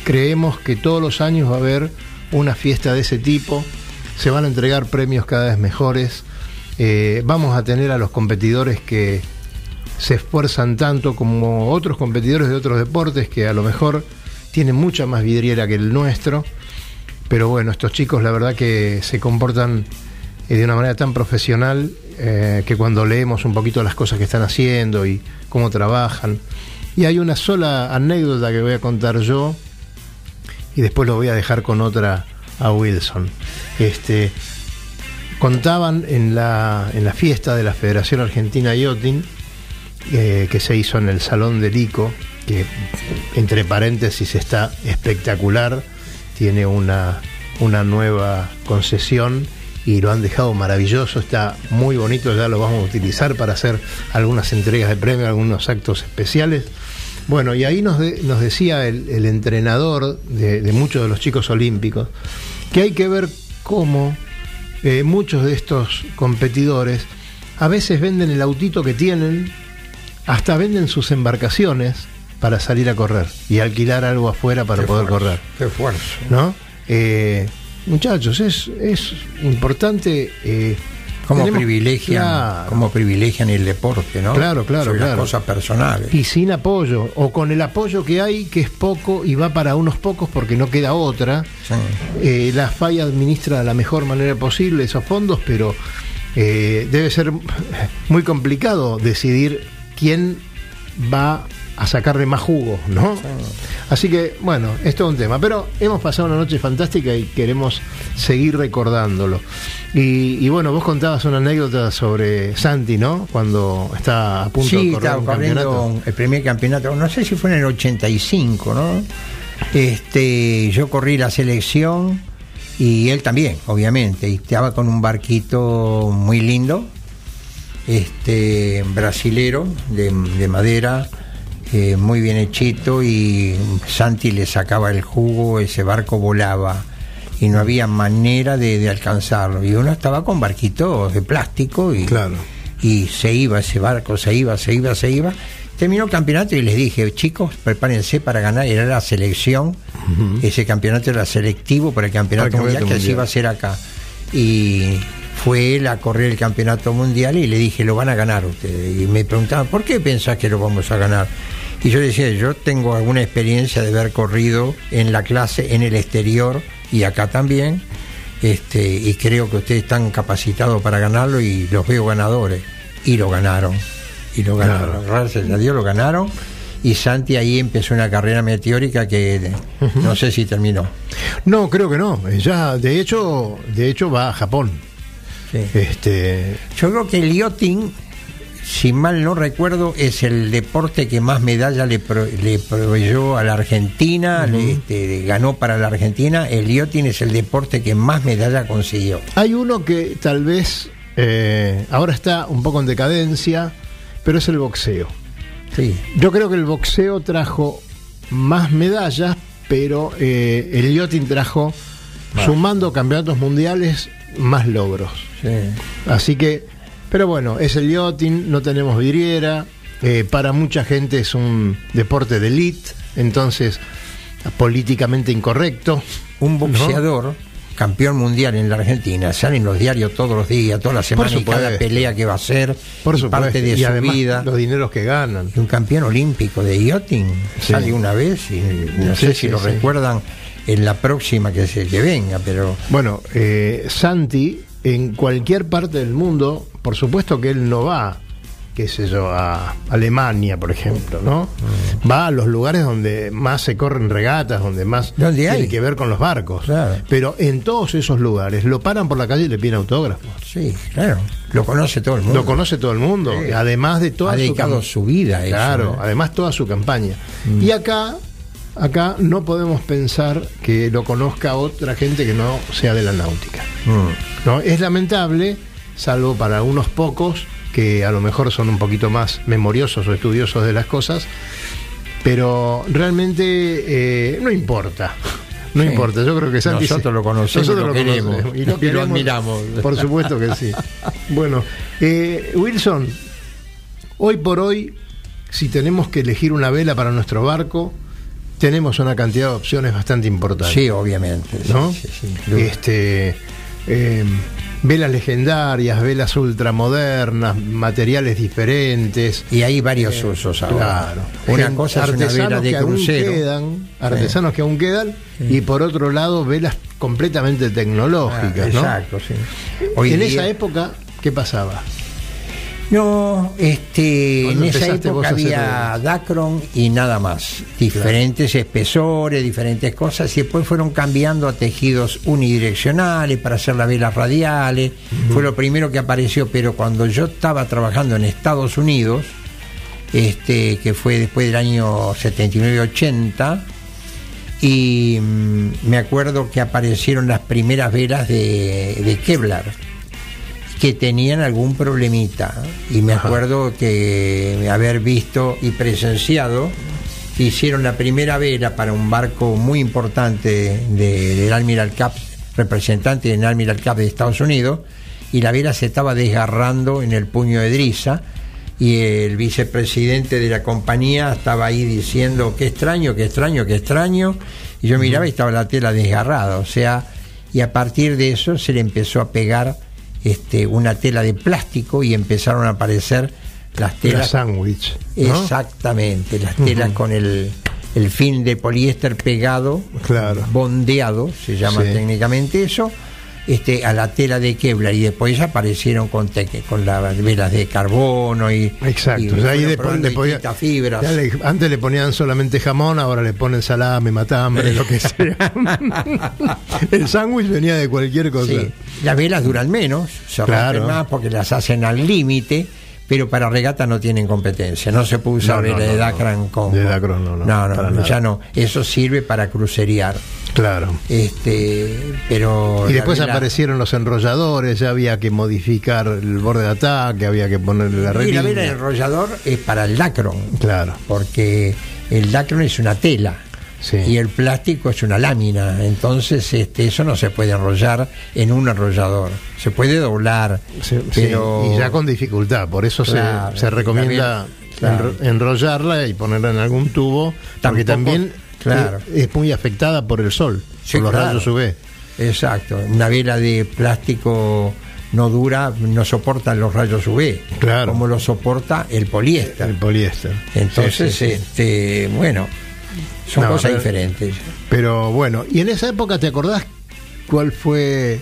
[SPEAKER 2] Creemos que todos los años va a haber una fiesta de ese tipo, se van a entregar premios cada vez mejores, eh, vamos a tener a los competidores que se esfuerzan tanto como otros competidores de otros deportes que a lo mejor tienen mucha más vidriera que el nuestro, pero bueno, estos chicos la verdad que se comportan eh, de una manera tan profesional eh, que cuando leemos un poquito las cosas que están haciendo y cómo trabajan, y hay una sola anécdota que voy a contar yo y después lo voy a dejar con otra a Wilson. Este, contaban en la, en la fiesta de la Federación Argentina Yachting, eh, que se hizo en el Salón del ICO, que entre paréntesis está espectacular, tiene una, una nueva concesión y lo han dejado maravilloso, está muy bonito, ya lo vamos a utilizar para hacer algunas entregas de premios, algunos actos especiales. Bueno, y ahí nos, de- nos decía el, entrenador de muchos de los chicos olímpicos que hay que ver cómo eh, muchos de estos competidores a veces venden el autito que tienen, hasta venden sus embarcaciones para salir a correr y alquilar algo afuera para
[SPEAKER 3] Qué
[SPEAKER 2] poder correr.
[SPEAKER 3] Qué esfuerzo.
[SPEAKER 2] ¿no? Eh, muchachos, es, es importante. eh,
[SPEAKER 3] Cómo
[SPEAKER 2] tenemos-
[SPEAKER 3] privilegian,
[SPEAKER 2] Claro.
[SPEAKER 3] privilegian el deporte, ¿no?
[SPEAKER 2] Claro, claro,
[SPEAKER 3] Sobre las
[SPEAKER 2] claro.
[SPEAKER 3] cosas personales.
[SPEAKER 2] Y sin apoyo, o con el apoyo que hay, que es poco y va para unos pocos porque no queda otra.
[SPEAKER 3] Sí.
[SPEAKER 2] Eh, la FAI administra de la mejor manera posible esos fondos, pero eh, debe ser muy complicado decidir quién va a sacarle más jugo, ¿no? Así que, bueno, esto es un tema. Pero hemos pasado una noche fantástica y queremos seguir recordándolo. Y, y bueno, vos contabas una anécdota sobre Santi, ¿no? Cuando está a punto
[SPEAKER 3] Sí,
[SPEAKER 2] de correr
[SPEAKER 3] estaba
[SPEAKER 2] un
[SPEAKER 3] corriendo
[SPEAKER 2] campeonato.
[SPEAKER 3] el primer campeonato, no sé si fue en el 85, ¿no? Este, yo corrí la selección y él también, obviamente, y estaba con un barquito muy lindo, este, brasilero, de, de madera, eh, muy bien hechito, y Santi le sacaba el jugo, ese barco volaba y no había manera de, de alcanzarlo. Y uno estaba con barquitos de plástico y,
[SPEAKER 2] Claro.
[SPEAKER 3] y se iba ese barco, se iba, se iba, se iba. Terminó el campeonato y les dije, chicos, prepárense para ganar. Era la selección, ese campeonato era selectivo para el campeonato,
[SPEAKER 2] Para
[SPEAKER 3] mundial, que se iba a hacer acá. Y fue él a correr el campeonato mundial y le dije, lo van a ganar ustedes. Y me preguntaban, ¿por qué pensás que lo vamos a ganar? Y yo decía, yo tengo alguna experiencia de haber corrido en la clase, en el exterior y acá también. Este, y creo que ustedes están capacitados para ganarlo y los veo ganadores. Y lo ganaron. Y lo ganaron. Gracias a Dios lo ganaron. Y Santi ahí empezó una carrera meteórica que no sé si terminó.
[SPEAKER 2] No, creo que no. Ya, de hecho, de hecho va a Japón.
[SPEAKER 3] Sí.
[SPEAKER 2] Este,
[SPEAKER 3] Yo creo que el yachting, si mal no recuerdo, es el deporte que más medallas le, pro- le proveyó a la Argentina, le, este, ganó para la Argentina. El yachting es el deporte que más medallas consiguió.
[SPEAKER 2] Hay uno que tal vez eh, ahora está un poco en decadencia, pero es el boxeo.
[SPEAKER 3] Sí.
[SPEAKER 2] Yo creo que el boxeo trajo más medallas, pero eh, el yachting trajo, sumando campeonatos mundiales, más logros.
[SPEAKER 3] sí.
[SPEAKER 2] Así que Pero bueno, es el yachting, no tenemos vidriera. eh, para mucha gente es un deporte de elite, entonces políticamente incorrecto.
[SPEAKER 3] Un boxeador, campeón mundial en la Argentina, sale en los diarios todos los días, todas las semanas, y cada pelea que va a hacer,
[SPEAKER 2] Por supuesto.
[SPEAKER 3] parte de
[SPEAKER 2] y
[SPEAKER 3] su
[SPEAKER 2] además
[SPEAKER 3] vida.
[SPEAKER 2] los dineros que ganan.
[SPEAKER 3] Y un campeón olímpico de yachting
[SPEAKER 2] Sí.
[SPEAKER 3] sale una vez y no
[SPEAKER 2] Sí,
[SPEAKER 3] sé
[SPEAKER 2] sí,
[SPEAKER 3] si lo recuerdan en la próxima que se que venga, pero
[SPEAKER 2] Bueno, eh, Santi, en cualquier parte del mundo, por supuesto que él no va, qué sé yo, a Alemania, por ejemplo, ¿no?
[SPEAKER 3] Mm.
[SPEAKER 2] Va a los lugares donde más se corren regatas, donde más
[SPEAKER 3] ¿Dónde
[SPEAKER 2] tiene
[SPEAKER 3] hay?
[SPEAKER 2] que ver con los barcos.
[SPEAKER 3] Claro.
[SPEAKER 2] Pero en todos esos lugares lo paran por la calle y le piden autógrafos.
[SPEAKER 3] sí, claro, lo conoce todo el mundo.
[SPEAKER 2] Lo conoce todo el mundo,
[SPEAKER 3] Sí.
[SPEAKER 2] además de toda
[SPEAKER 3] ha
[SPEAKER 2] su
[SPEAKER 3] dedicado su vida a eso.
[SPEAKER 2] Claro,
[SPEAKER 3] ¿no? Mm.
[SPEAKER 2] además toda su campaña. Y acá, acá no podemos pensar que lo conozca otra gente que no sea de la náutica.
[SPEAKER 3] Mm.
[SPEAKER 2] ¿no? Es lamentable, salvo para unos pocos que a lo mejor son un poquito más memoriosos o estudiosos de las cosas, pero realmente eh, no importa. [laughs] No
[SPEAKER 3] Sí.
[SPEAKER 2] importa, yo creo que Santi
[SPEAKER 3] Nosotros lo conocemos,
[SPEAKER 2] nosotros
[SPEAKER 3] lo queremos, y lo
[SPEAKER 2] queremos,
[SPEAKER 3] admiramos.
[SPEAKER 2] Por supuesto que sí. Bueno, eh, Wilson, hoy por hoy, si tenemos que elegir una vela para nuestro barco, tenemos una cantidad de opciones bastante importantes.
[SPEAKER 3] Sí, obviamente.
[SPEAKER 2] ¿no?
[SPEAKER 3] sí, sí,
[SPEAKER 2] este, eh, velas legendarias, velas ultramodernas, materiales diferentes.
[SPEAKER 3] y hay varios usos ahora.
[SPEAKER 2] Claro.
[SPEAKER 3] Una
[SPEAKER 2] Gen-
[SPEAKER 3] cosa es una vela de
[SPEAKER 2] que aún
[SPEAKER 3] crucero.
[SPEAKER 2] quedan, artesanos que aún quedan, y por otro lado, velas completamente
[SPEAKER 3] Ah,
[SPEAKER 2] tecnológicas, ¿no?
[SPEAKER 3] Exacto, sí. Hoy
[SPEAKER 2] en
[SPEAKER 3] día-
[SPEAKER 2] esa época, ¿qué pasaba?
[SPEAKER 3] No, este,
[SPEAKER 2] ¿Cuándo
[SPEAKER 3] en esa época había? Dacron y nada más. Diferentes espesores, diferentes cosas, y después fueron cambiando a tejidos unidireccionales para hacer las velas radiales. Fue lo primero que apareció, pero cuando yo estaba trabajando en Estados Unidos, este, que fue después del año 79-80, y mm, me acuerdo que aparecieron las primeras velas de, de Kevlar que tenían algún problemita. Y me acuerdo que haber visto y presenciado que hicieron la primera vela para un barco muy importante de- del Admiral Cup, representante del Admiral Cup de Estados Unidos, y la vela se estaba desgarrando en el puño de Drisa y el vicepresidente de la compañía estaba ahí diciendo qué extraño, qué extraño, qué extraño, y yo miraba y estaba la tela desgarrada, o sea, y a partir de eso se le empezó a pegar este, una tela de plástico y empezaron a aparecer las
[SPEAKER 2] La
[SPEAKER 3] telas
[SPEAKER 2] sándwich. ¿no?
[SPEAKER 3] Exactamente, las telas con el, el fin de poliéster pegado,
[SPEAKER 2] Claro.
[SPEAKER 3] bondeado, se llama
[SPEAKER 2] Sí.
[SPEAKER 3] técnicamente eso, este, a la tela de Kevlar y después aparecieron con, te- con las velas de carbono y,
[SPEAKER 2] Exacto.
[SPEAKER 3] y
[SPEAKER 2] O sea, ahí
[SPEAKER 3] fueron
[SPEAKER 2] le pon-
[SPEAKER 3] probando
[SPEAKER 2] le podía-
[SPEAKER 3] distintas fibras.
[SPEAKER 2] le- antes le ponían solamente jamón, ahora le ponen salame, matambre, lo que sea. [laughs] El sándwich venía de cualquier cosa.
[SPEAKER 3] Sí, las velas duran menos, se
[SPEAKER 2] Claro.
[SPEAKER 3] más porque las hacen al límite, pero para regata no tienen competencia. No se puede usar
[SPEAKER 2] No, no,
[SPEAKER 3] vela
[SPEAKER 2] no,
[SPEAKER 3] de
[SPEAKER 2] no.
[SPEAKER 3] Dacron con.
[SPEAKER 2] De Dacron no, no, para nada.
[SPEAKER 3] ya no. Eso sirve para crucerear.
[SPEAKER 2] Claro.
[SPEAKER 3] Este, pero.
[SPEAKER 2] Y después
[SPEAKER 3] vela-
[SPEAKER 2] aparecieron los enrolladores, ya había que modificar el borde de ataque, había que ponerle la
[SPEAKER 3] Y la vela enrollador es para el Dacron,
[SPEAKER 2] Claro.
[SPEAKER 3] porque el Dacron es una tela.
[SPEAKER 2] Sí.
[SPEAKER 3] Y el plástico es una lámina, entonces este, eso no se puede enrollar en un enrollador. Se puede doblar,
[SPEAKER 2] Sí, sí,
[SPEAKER 3] pero
[SPEAKER 2] y ya con dificultad, por eso se-
[SPEAKER 3] Claro,
[SPEAKER 2] se, recomienda
[SPEAKER 3] también, claro.
[SPEAKER 2] enro- enrollarla y ponerla en algún tubo, porque
[SPEAKER 3] Tampoco-
[SPEAKER 2] también
[SPEAKER 3] claro.
[SPEAKER 2] eh, es muy afectada por el sol,
[SPEAKER 3] Sí,
[SPEAKER 2] por los
[SPEAKER 3] claro.
[SPEAKER 2] rayos UV.
[SPEAKER 3] Exacto, una vela de plástico no dura, no soporta los rayos UV,
[SPEAKER 2] Claro.
[SPEAKER 3] como lo soporta el poliéster.
[SPEAKER 2] El poliéster.
[SPEAKER 3] Entonces,
[SPEAKER 2] Sí, sí, sí.
[SPEAKER 3] este, bueno, son
[SPEAKER 2] No,
[SPEAKER 3] cosas
[SPEAKER 2] pero-
[SPEAKER 3] diferentes.
[SPEAKER 2] Pero bueno, y en esa época, ¿te acordás cuál fue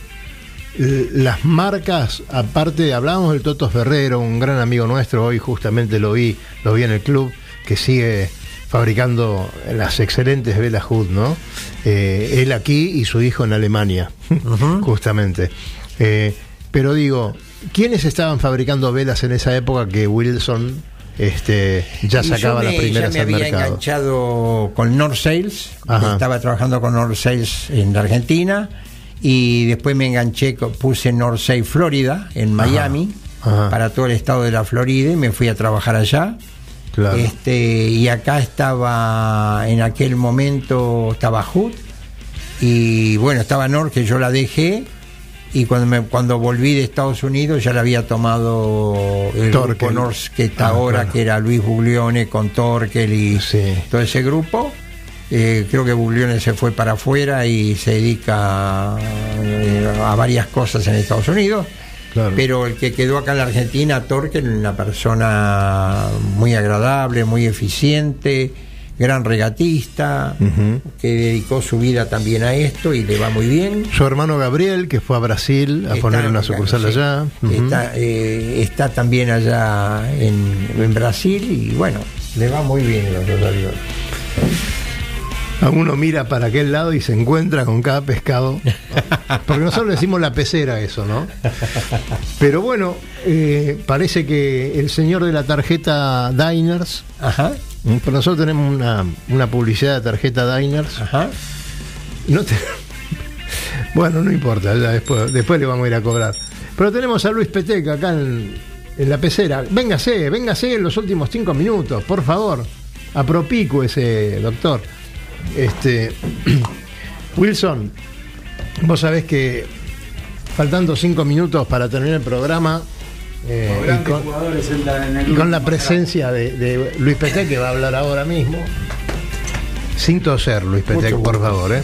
[SPEAKER 2] las marcas? Aparte, hablábamos del Toto Ferrero, un gran amigo nuestro, hoy justamente lo vi, lo vi en el club, que sigue fabricando las excelentes velas Hood, ¿no? Eh, él aquí y su hijo en Alemania, [laughs] justamente. Eh, pero digo, ¿quiénes estaban fabricando velas en esa época que Wilson este, ya sacaba
[SPEAKER 3] yo
[SPEAKER 2] las
[SPEAKER 3] me-
[SPEAKER 2] primeras
[SPEAKER 3] ya me
[SPEAKER 2] al
[SPEAKER 3] había
[SPEAKER 2] mercado?
[SPEAKER 3] enganchado con North Sales, estaba trabajando con North Sales en Argentina y después me enganché, puse North Sales Florida en Miami
[SPEAKER 2] Ajá.
[SPEAKER 3] para todo el estado de la Florida y me fui a trabajar allá.
[SPEAKER 2] Claro.
[SPEAKER 3] Este, y acá estaba, en aquel momento estaba Hood y bueno, estaba North que yo la dejé y cuando me, cuando volví de Estados Unidos ya le había tomado el
[SPEAKER 2] Torkel.
[SPEAKER 3] grupo Norsk que está
[SPEAKER 2] Ah,
[SPEAKER 3] ahora,
[SPEAKER 2] claro.
[SPEAKER 3] que era Luis Buglione con Torkel y
[SPEAKER 2] Sí.
[SPEAKER 3] todo ese grupo. Eh, creo que Buglione se fue para afuera y se dedica eh, a varias cosas en Estados Unidos.
[SPEAKER 2] Claro.
[SPEAKER 3] Pero el que quedó acá en la Argentina, Torkel, una persona muy agradable, muy eficiente, gran regatista, que dedicó su vida también a esto y le va muy bien.
[SPEAKER 2] Su hermano Gabriel, que fue a Brasil a
[SPEAKER 3] Está-
[SPEAKER 2] poner una sucursal
[SPEAKER 3] sí,
[SPEAKER 2] allá.
[SPEAKER 3] Está, eh, está también allá en, en Brasil y bueno, le va muy bien los dos aviones.
[SPEAKER 2] A uno mira para aquel lado y se encuentra con cada pescado. [laughs] Porque nosotros decimos la pecera eso, ¿no? Pero bueno, eh, parece que el señor de la tarjeta Diners,
[SPEAKER 3] Ajá,
[SPEAKER 2] pero nosotros tenemos una, una publicidad de tarjeta Diners.
[SPEAKER 3] ajá.
[SPEAKER 2] No te- [laughs] Bueno, no importa, ya después, después le vamos a ir a cobrar. Pero tenemos a Luis Peteca acá en, en la pecera. Véngase, véngase en los últimos cinco minutos, por favor. A propico ese doctor. Este [clears throat] Wilson, vos sabés que faltando cinco minutos para terminar el programa. Eh, y con, y con la presencia de, de Luis Petec, que va a hablar ahora mismo. Sin toser, Luis Petec, por favor, ¿eh?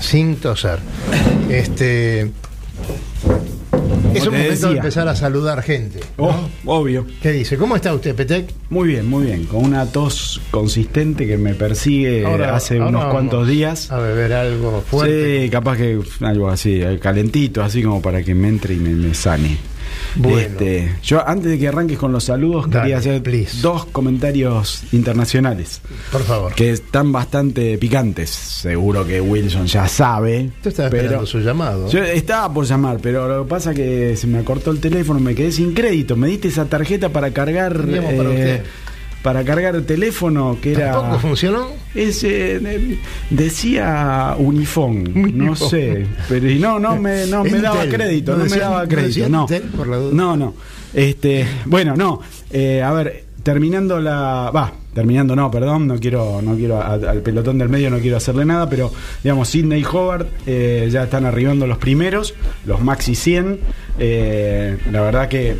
[SPEAKER 2] Sin toser. Este. Es un momento de empezar a saludar gente. ¿no?
[SPEAKER 9] Oh, obvio.
[SPEAKER 2] ¿Qué dice? ¿Cómo está usted, Petec?
[SPEAKER 9] Muy bien, muy bien. Con una tos consistente que me persigue
[SPEAKER 2] Ahora-
[SPEAKER 9] hace
[SPEAKER 2] ahora
[SPEAKER 9] unos cuantos días.
[SPEAKER 2] A beber algo fuerte.
[SPEAKER 9] Sí, capaz que algo así, eh, calentito, así como para que me entre y me, me sane.
[SPEAKER 2] Bueno.
[SPEAKER 9] Este, yo antes de que arranques con los saludos,
[SPEAKER 2] Dale,
[SPEAKER 9] quería hacer
[SPEAKER 2] please.
[SPEAKER 9] dos comentarios internacionales
[SPEAKER 2] Por favor.
[SPEAKER 9] que están bastante picantes. Seguro que Wilson ya sabe.
[SPEAKER 2] Usted estaba esperando su llamado.
[SPEAKER 9] Yo estaba por llamar, pero lo que pasa es que se me cortó el teléfono, me quedé sin crédito. Me diste esa tarjeta para cargar
[SPEAKER 2] Teníamos para usted.
[SPEAKER 9] Para cargar el teléfono que era
[SPEAKER 2] ¿Tampoco funcionó?
[SPEAKER 9] ese eh, decía Unifón, no sé, pero y no no me no me daba crédito,
[SPEAKER 2] No
[SPEAKER 9] no, me daba crédito, no.
[SPEAKER 2] Intel, por la duda.
[SPEAKER 9] No, no. Este, bueno, no. Eh, a ver, terminando la va, terminando no, perdón, no quiero no quiero a- al pelotón del medio no quiero hacerle nada, pero digamos Sidney y Hobart eh, ya están arribando los primeros, los Maxi 100. eh, la verdad que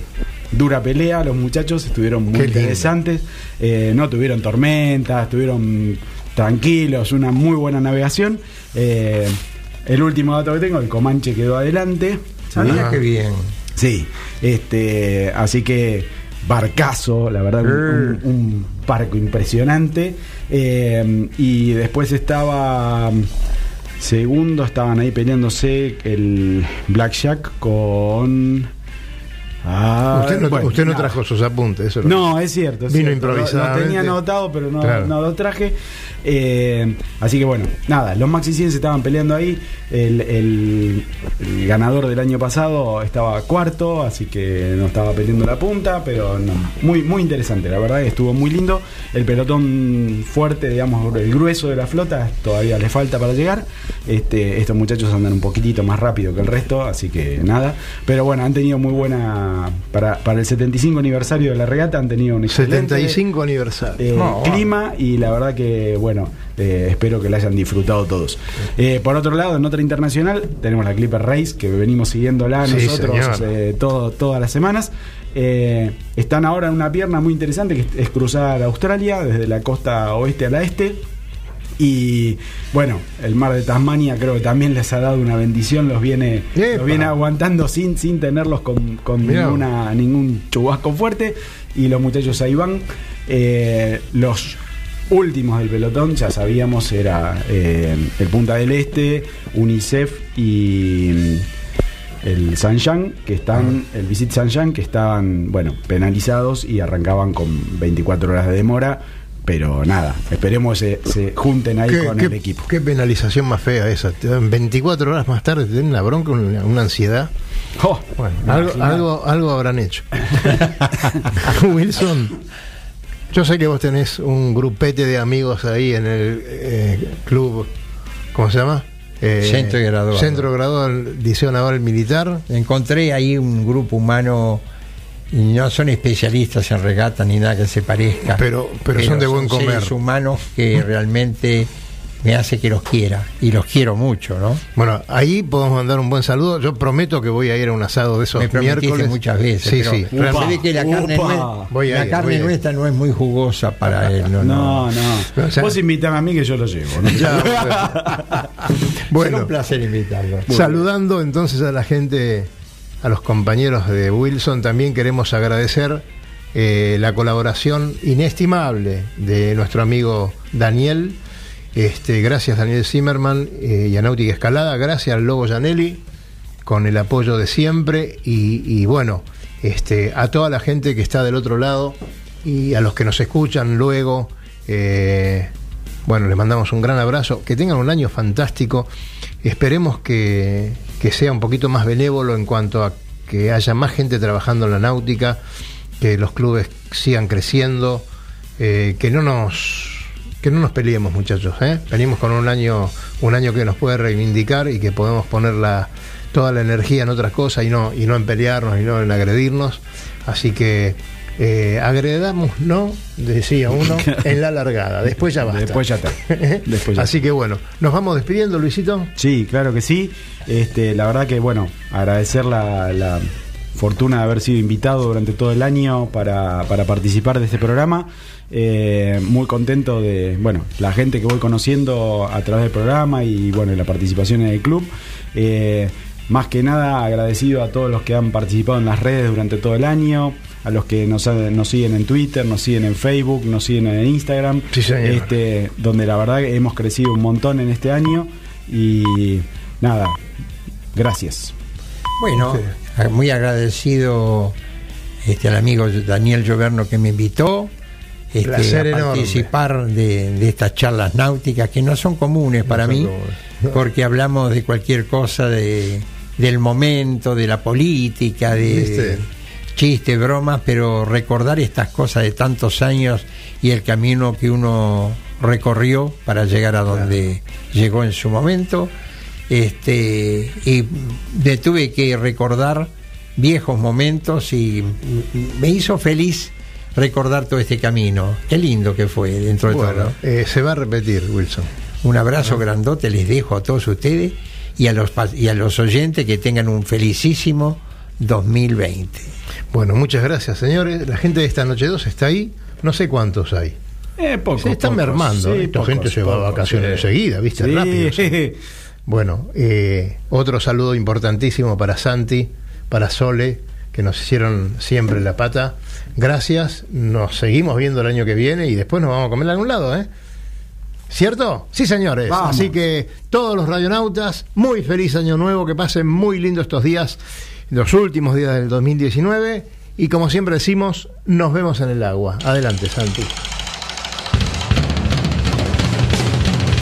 [SPEAKER 9] dura pelea, los muchachos estuvieron muy
[SPEAKER 2] Qué
[SPEAKER 9] interesantes, eh, no tuvieron tormentas, estuvieron tranquilos, una muy buena navegación. Eh, el último dato que tengo, el Comanche quedó adelante.
[SPEAKER 3] Mira qué bien.
[SPEAKER 9] Sí, este, así que barcazo, la verdad, un, un- un barco impresionante. Eh, y después estaba segundo, estaban ahí peleándose el Blackjack con. Ah,
[SPEAKER 2] usted no,
[SPEAKER 9] bueno,
[SPEAKER 2] usted no trajo sus apuntes. Eso
[SPEAKER 9] No, es cierto. es
[SPEAKER 2] Vino
[SPEAKER 9] cierto. Lo- Lo, tenía anotado, pero no,
[SPEAKER 2] Claro.
[SPEAKER 9] no lo traje. Eh, así que bueno, nada, los Maxi 100 se estaban peleando ahí. El, el- el ganador del año pasado estaba cuarto, así que no estaba peleando la punta, pero no, muy, muy interesante, la verdad que estuvo muy lindo. El pelotón fuerte, digamos, el grueso de la flota, todavía le falta para llegar. Este, estos muchachos andan un poquitito más rápido que el resto, así que nada. Pero bueno, han tenido muy buena. Para, para el 75 aniversario de la regata, han tenido un excelente.
[SPEAKER 2] 75 aniversario.
[SPEAKER 9] Eh,
[SPEAKER 2] No,
[SPEAKER 9] clima y la verdad que bueno eh, espero que la hayan disfrutado todos Eh, por otro lado en otra internacional tenemos la Clipper Race que venimos siguiéndola
[SPEAKER 2] Sí,
[SPEAKER 9] nosotros eh, todo, todas las semanas Eh, están ahora en una pierna muy interesante que es- es cruzar Australia desde la costa oeste a la este y bueno, el mar de Tasmania creo que también les ha dado una bendición, los viene, los viene aguantando sin, sin tenerlos con, con ninguna, ningún chubasco fuerte. Y los muchachos ahí van. Eh, los últimos del pelotón, ya sabíamos, era eh, el Punta del Este, UNICEF y mm, el Sanjan, que están, el Visit Sanjan, que estaban, bueno, penalizados y arrancaban con 24 horas de demora. Pero nada, esperemos se, se junten ahí
[SPEAKER 2] ¿Qué,
[SPEAKER 9] con
[SPEAKER 2] qué-
[SPEAKER 9] el equipo.
[SPEAKER 2] qué penalización más fea esa. Te dan 24 horas más tarde te tienen una bronca, una, una ansiedad.
[SPEAKER 9] Oh,
[SPEAKER 2] Bueno, algo, algo, algo habrán hecho. [laughs] [laughs] Wilson, yo sé que vos tenés un grupete de amigos ahí en el eh, club, ¿cómo se llama? Eh,
[SPEAKER 3] Centro Graduado.
[SPEAKER 2] Centro Graduado del Liceo Naval Militar.
[SPEAKER 3] Encontré ahí un grupo humano y no son especialistas en regata ni nada que se parezca.
[SPEAKER 2] Pero- pero son de buen comer.
[SPEAKER 3] seres humanos que realmente me hace que los quiera y los quiero mucho, ¿no?
[SPEAKER 2] Bueno, ahí podemos mandar un buen saludo. Yo prometo que voy a ir a un asado de esos
[SPEAKER 3] Me
[SPEAKER 2] miércoles.
[SPEAKER 3] muchas veces.
[SPEAKER 2] Sí,
[SPEAKER 3] pero
[SPEAKER 2] sí.
[SPEAKER 3] se ve que la carne, la
[SPEAKER 2] ir,
[SPEAKER 3] carne nuestra no es muy jugosa para [laughs] él. No,
[SPEAKER 9] No,
[SPEAKER 3] no.
[SPEAKER 9] no.
[SPEAKER 2] O sea-
[SPEAKER 9] Vos invítame a mí que yo lo llevo. ¿no?
[SPEAKER 2] Ya,
[SPEAKER 3] Será [laughs]
[SPEAKER 2] bueno,
[SPEAKER 3] un placer invitarlo.
[SPEAKER 2] saludando entonces a la gente, a los compañeros de Wilson, también queremos agradecer eh, la colaboración inestimable de nuestro amigo Daniel. Este, gracias Daniel Zimmerman eh, y a Náutica Escalada, gracias al Lobo Janelli con el apoyo de siempre y, bueno, este, a toda la gente que está del otro lado y a los que nos escuchan luego. eh, bueno, les mandamos un gran abrazo. Que tengan un año fantástico. Esperemos que, que sea un poquito más benévolo en cuanto a que haya más gente trabajando en la náutica, que los clubes sigan creciendo, eh, que no nos que no nos peleemos muchachos, ¿eh? venimos con un año un año que nos puede reivindicar y que podemos poner la, toda la energía en otras cosas y no y no en pelearnos y no en agredirnos, así que eh, agredamos no decía uno [laughs] en la largada, después ya basta.
[SPEAKER 9] Después ya está. [laughs] Después ya
[SPEAKER 2] Así que bueno, nos vamos despidiendo, Luisito.
[SPEAKER 9] Sí, claro que sí. Este, la verdad que, bueno, agradecer la, la fortuna de haber sido invitado durante todo el año para, para participar de este programa. Eh, muy contento de, bueno, la gente que voy conociendo a través del programa y, bueno, la participación en el club. Eh, más que nada agradecido a todos los que han participado en las redes durante todo el año, a los que nos, han- nos siguen en Twitter, nos siguen en Facebook, nos siguen en Instagram,
[SPEAKER 2] Sí, señor.
[SPEAKER 9] este, donde la verdad que hemos crecido un montón en este año y nada, gracias.
[SPEAKER 3] Bueno, muy agradecido este, al amigo Daniel Lloverno que me invitó este, a
[SPEAKER 2] enorme.
[SPEAKER 3] participar de, de estas charlas náuticas que no son comunes para
[SPEAKER 2] son
[SPEAKER 3] mí,
[SPEAKER 2] comunes, [laughs]
[SPEAKER 3] porque hablamos de cualquier cosa, de, del momento, de la política, de
[SPEAKER 2] ¿Viste?
[SPEAKER 3] Chistes, bromas, pero recordar estas cosas de tantos años y el camino que uno recorrió para llegar a donde llegó en su momento. Este, y me tuve que recordar viejos momentos y me hizo feliz recordar todo este camino. Qué lindo que fue dentro de
[SPEAKER 2] Bueno,
[SPEAKER 3] todo.
[SPEAKER 2] eh, se va a repetir, Wilson.
[SPEAKER 3] Un abrazo grandote les dejo a todos ustedes y a los y a los oyentes que tengan un felicísimo 2020.
[SPEAKER 2] Bueno, muchas gracias, señores. La gente de esta noche 2 está ahí. No sé cuántos hay.
[SPEAKER 9] Eh, pocos,
[SPEAKER 2] Se están
[SPEAKER 9] pocos,
[SPEAKER 2] mermando.
[SPEAKER 9] sí,
[SPEAKER 2] Esta
[SPEAKER 9] pocos,
[SPEAKER 2] gente se va a vacaciones enseguida, ¿viste?
[SPEAKER 9] Sí.
[SPEAKER 2] Rápido. sí. Bueno, eh, otro saludo importantísimo para Santi, para Sole, que nos hicieron siempre la pata. Gracias. Nos seguimos viendo el año que viene y después nos vamos a comer a algún lado, ¿eh? ¿Cierto? Sí, señores.
[SPEAKER 9] Vamos.
[SPEAKER 2] Así que todos los radionautas, muy feliz año nuevo, que pasen muy lindo estos días, los últimos días del 2019. Y como siempre decimos, nos vemos en el agua. Adelante, Santi.